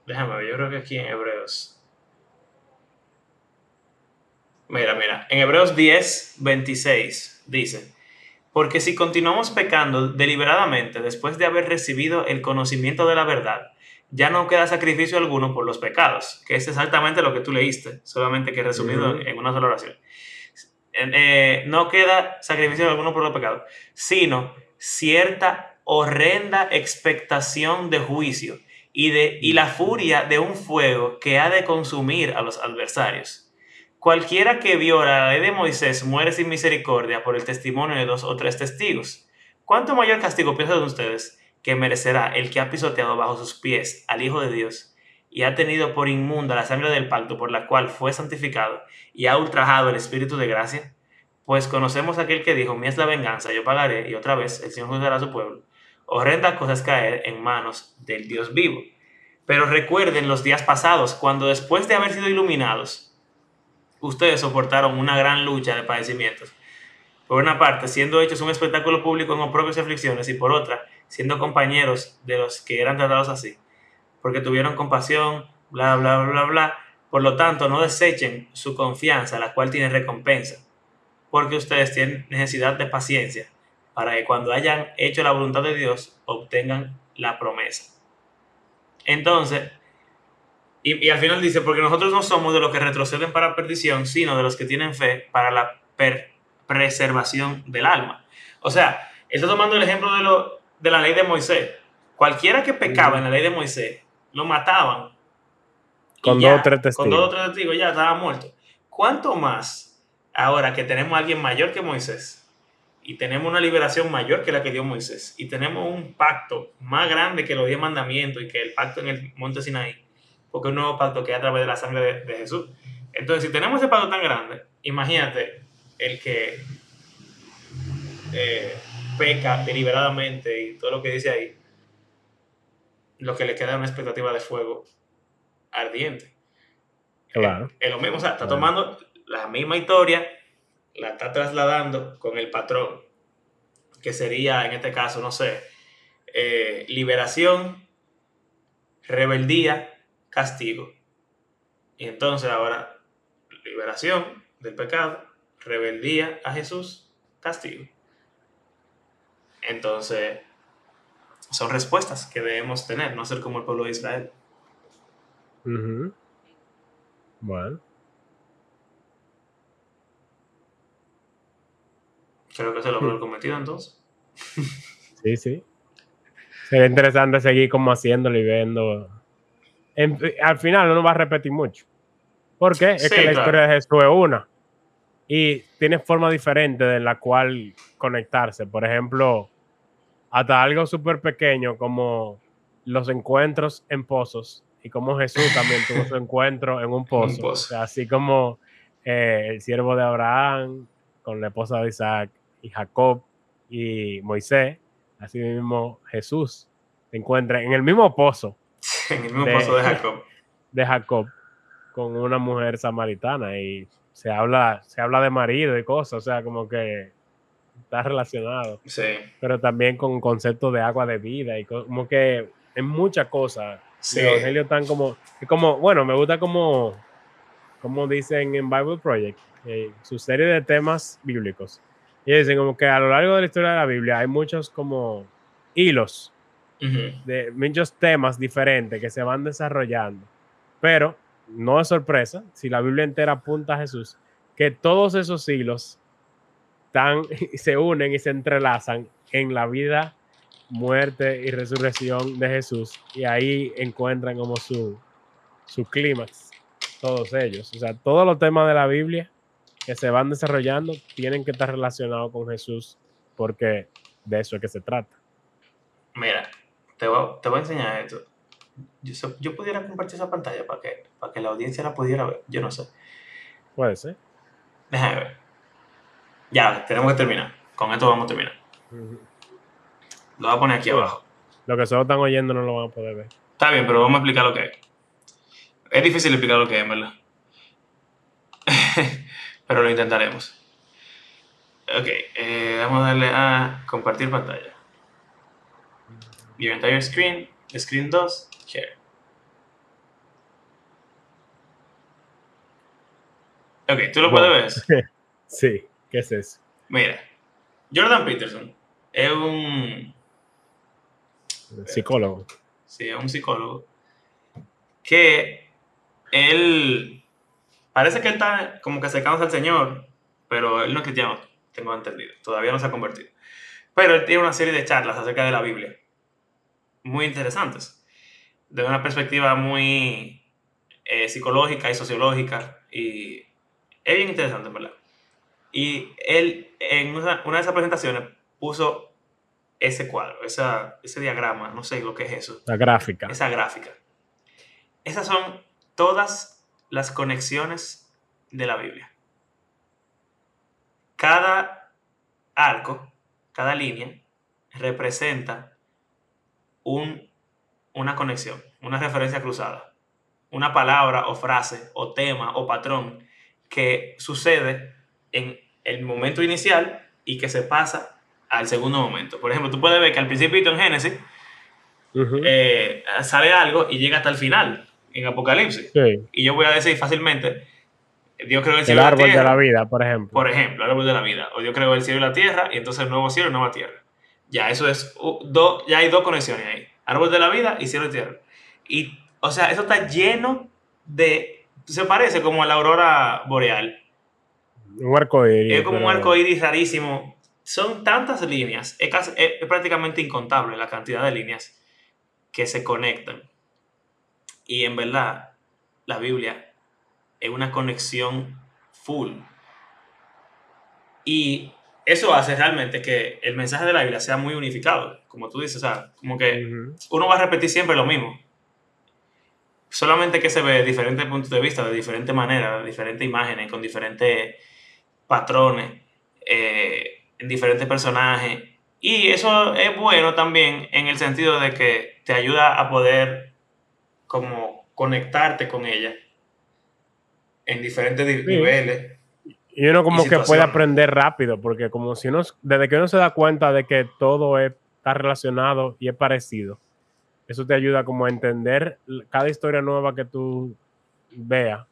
Déjame ver, yo creo que aquí en Hebreos. Mira, mira, en Hebreos 10, 26 dice, porque si continuamos pecando deliberadamente después de haber recibido el conocimiento de la verdad, ya no queda sacrificio alguno por los pecados, que es exactamente lo que tú leíste, solamente que resumido en una sola oración. Eh, no queda sacrificio alguno por los pecados, sino cierta horrenda expectación de juicio y, de, y la furia de un fuego que ha de consumir a los adversarios. Cualquiera que viola la ley de Moisés muere sin misericordia por el testimonio de dos o tres testigos. ¿Cuánto mayor castigo piensan ustedes que merecerá el que ha pisoteado bajo sus pies al Hijo de Dios y ha tenido por inmunda la sangre del pacto por la cual fue santificado y ha ultrajado el Espíritu de gracia? Pues conocemos aquel que dijo, mía es la venganza, yo pagaré, y otra vez el Señor juzgará a su pueblo. Horrendas cosas caer en manos del Dios vivo. Pero recuerden los días pasados, cuando después de haber sido iluminados, ustedes soportaron una gran lucha de padecimientos. Por una parte, siendo hechos un espectáculo público en propias aflicciones, y por otra, siendo compañeros de los que eran tratados así porque tuvieron compasión, bla, bla, bla, bla. Por lo tanto, no desechen su confianza, la cual tiene recompensa, porque ustedes tienen necesidad de paciencia para que cuando hayan hecho la voluntad de Dios obtengan la promesa. Entonces, y, al final dice, porque nosotros no somos de los que retroceden para perdición, sino de los que tienen fe para la preservación del alma. O sea, está tomando el ejemplo de, lo, de la ley de Moisés. Cualquiera que pecaba en la ley de Moisés lo mataban.
Con dos o tres testigos.
Con dos o tres testigos ya estaba muerto. ¿Cuánto más ahora que tenemos a alguien mayor que Moisés? Y tenemos una liberación mayor que la que dio Moisés. Y tenemos un pacto más grande que los diez mandamientos y que el pacto en el monte Sinaí. Porque es un nuevo pacto que es a través de la sangre de, Jesús. Entonces, si tenemos ese pacto tan grande, imagínate el que eh, peca deliberadamente y todo lo que dice ahí lo que le queda es una expectativa de fuego ardiente.
Claro.
Es, lo mismo, o sea, está tomando la misma historia, la está trasladando con el patrón, que sería en este caso, no sé, eh, liberación, rebeldía, castigo. Y entonces ahora, liberación del pecado, rebeldía a Jesús, castigo. Entonces, son respuestas que debemos tener, no ser como el pueblo de Israel.
Bueno.
Creo que se logró el cometido entonces.
sí, sí. Sería interesante seguir como haciéndolo y viendo. al final no va a repetir mucho. Porque es que la historia de Jesús es una. Y tiene forma diferente de la cual conectarse. Por ejemplo, hasta algo súper pequeño como los encuentros en pozos y como Jesús también tuvo su encuentro en un pozo. así como eh, el siervo de Abraham con la esposa de Isaac y Jacob y Moisés, así mismo Jesús se encuentra en el mismo pozo.
en el mismo pozo de Jacob.
De Jacob con una mujer samaritana y se habla, se habla de marido y cosas, o sea, como que está relacionado.
Sí.
Pero también con concepto de agua de vida y como que en muchas cosas. Sí. Los evangelios están como, como, bueno, me gusta como, como dicen en Bible Project, eh, su serie de temas bíblicos. Y dicen como que a lo largo de la historia de la Biblia hay muchos como hilos de muchos temas diferentes que se van desarrollando. Pero no es sorpresa, si la Biblia entera apunta a Jesús, que todos esos hilos se unen y se entrelazan en la vida, muerte y resurrección de Jesús. Y ahí encuentran como su, su clímax, todos ellos. O sea, todos los temas de la Biblia que se van desarrollando tienen que estar relacionados con Jesús porque de eso es que se trata.
Mira, te voy, te voy a enseñar esto. Yo, yo, pudiera compartir esa pantalla para que, para que la audiencia la pudiera ver. Yo no sé.
Puede ser.
Déjame ver. Ya, tenemos que terminar. Con esto vamos a terminar. Lo voy a poner aquí abajo.
Lo que solo están oyendo no lo van a poder ver.
Está bien, pero vamos a explicar lo que es. Es difícil explicar lo que es, ¿verdad? pero lo intentaremos. Ok, eh, vamos a darle a compartir pantalla. Your entire screen, screen 2, share. Ok, tú lo puedes ver.
Sí, ¿qué es eso?
Mira, Jordan Peterson es un,
Psicólogo.
sí, es un psicólogo que él parece que él está como que acercándose al Señor, pero él no es cristiano, tengo entendido, todavía no se ha convertido. Pero él tiene una serie de charlas acerca de la Biblia, muy interesantes, de una perspectiva muy eh, psicológica y sociológica, y es bien interesante, ¿verdad? Y él en una, una de esas presentaciones puso ese cuadro, esa, ese diagrama, no sé lo que es eso,
La gráfica.
esa gráfica. Esas son todas las conexiones de la Biblia. Cada arco, cada línea, representa un, una conexión, una referencia cruzada, una palabra o frase o tema o patrón que sucede en el momento inicial y que se pasa al segundo momento. Por ejemplo, tú puedes ver que al principio en Génesis eh, sale algo y llega hasta el final en Apocalipsis.
Sí.
Y yo voy a decir fácilmente, Dios creó el
El
cielo y la
árbol de
tierra,
la vida, por ejemplo.
por ejemplo, el árbol de la vida, o Dios creó el cielo y la tierra, y entonces nuevo cielo y nueva tierra. Ya eso es, uh, do- ya hay dos conexiones ahí, árbol de la vida y cielo y tierra. Y, o sea, eso está lleno de, se parece como a la aurora boreal,
Un arco iris.
es como un
pero-
arco iris rarísimo. Son tantas líneas, es, casi- es- es prácticamente incontable la cantidad de líneas que se conectan. Y en verdad, la Biblia es una conexión full. Y eso hace realmente que el mensaje de la Biblia sea muy unificado, como tú dices, o sea, como que uno va a repetir siempre lo mismo. Solamente que se ve de diferentes puntos de vista, de diferentes maneras, de diferentes imágenes, con diferentes patrones, eh, en diferentes personajes. Y eso es bueno también en el sentido de que te ayuda a poder como conectarte con ella en diferentes
Sí.
niveles.
Y uno como
y
que puede aprender rápido, porque como si uno, desde que uno se da cuenta de que todo es- está relacionado y es parecido, eso te ayuda como a entender cada historia nueva que tú veas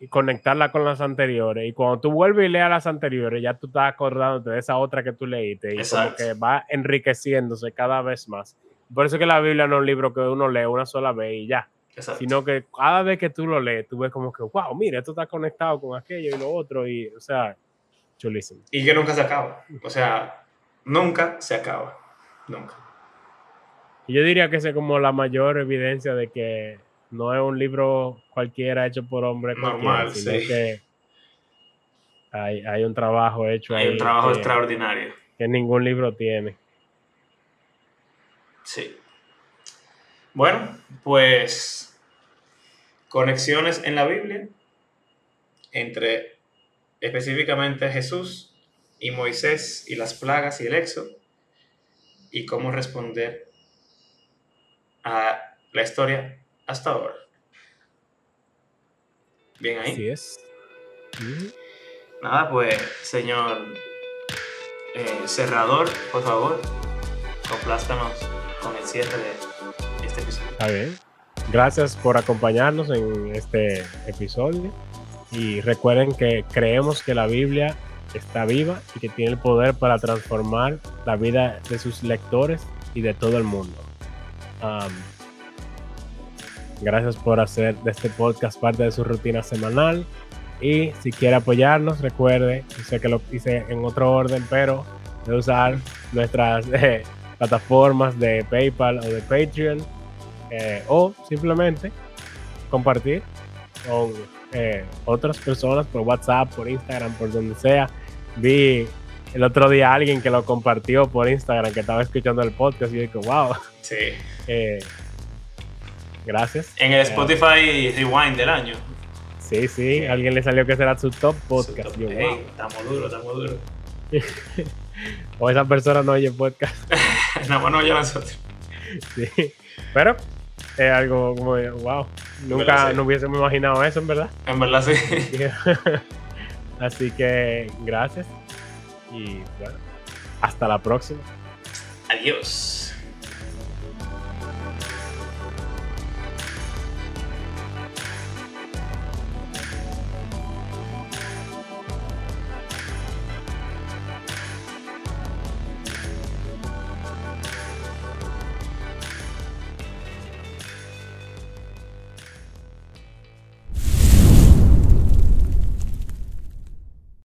y conectarla con las anteriores. Y cuando tú vuelves y leas las anteriores, ya tú estás acordándote de esa otra que tú leíste y como
Exacto.
que va enriqueciéndose cada vez más. Por eso que la Biblia no es un libro que uno lee una sola vez y ya
Exacto.
sino que cada vez que tú lo lees, tú ves como que, wow, mira, esto está conectado con aquello y lo otro, y, o sea, chulísimo.
Y que nunca se acaba. O sea, nunca se acaba. Nunca.
Yo diría que esa es como la mayor evidencia de que no es un libro cualquiera hecho por hombre
Normal,
sino
sí.
que hay, hay un trabajo hecho
Hay
ahí
un trabajo
que,
extraordinario.
que ningún libro tiene.
Sí. Bueno, pues conexiones en la Biblia entre específicamente Jesús y Moisés y las plagas y el éxodo y cómo responder a la historia hasta ahora. Bien ahí.
Así es.
Nada, pues, señor eh, cerrador, por favor, complázcanos con el cierre de este episodio.
Está bien. Gracias por acompañarnos en este episodio. Y recuerden que creemos que la Biblia está viva y que tiene el poder para transformar la vida de sus lectores y de todo el mundo. Um, gracias por hacer de este podcast parte de su rutina semanal. Y si quiere apoyarnos, recuerde, sé que lo hice en otro orden, pero de usar nuestras eh, plataformas de PayPal o de Patreon eh, o simplemente compartir con eh, otras personas por WhatsApp, por Instagram, por donde sea. Vi el otro día a alguien que lo compartió por Instagram que estaba escuchando el podcast y yo digo, wow,
Sí.
eh, gracias.
En el Spotify Rewind del año.
Sí, sí, alguien le salió que será su top podcast.
Su-
Yo,
Ey,
wow.
estamos duros, estamos duros.
o esa persona no oye podcast.
Nada más no oye a nosotros.
Sí. Pero es algo como, wow. Nunca
¿Verdad, sí?
no hubiésemos imaginado eso, en verdad.
En verdad sí.
Así que gracias. Y bueno, hasta la próxima.
Adiós.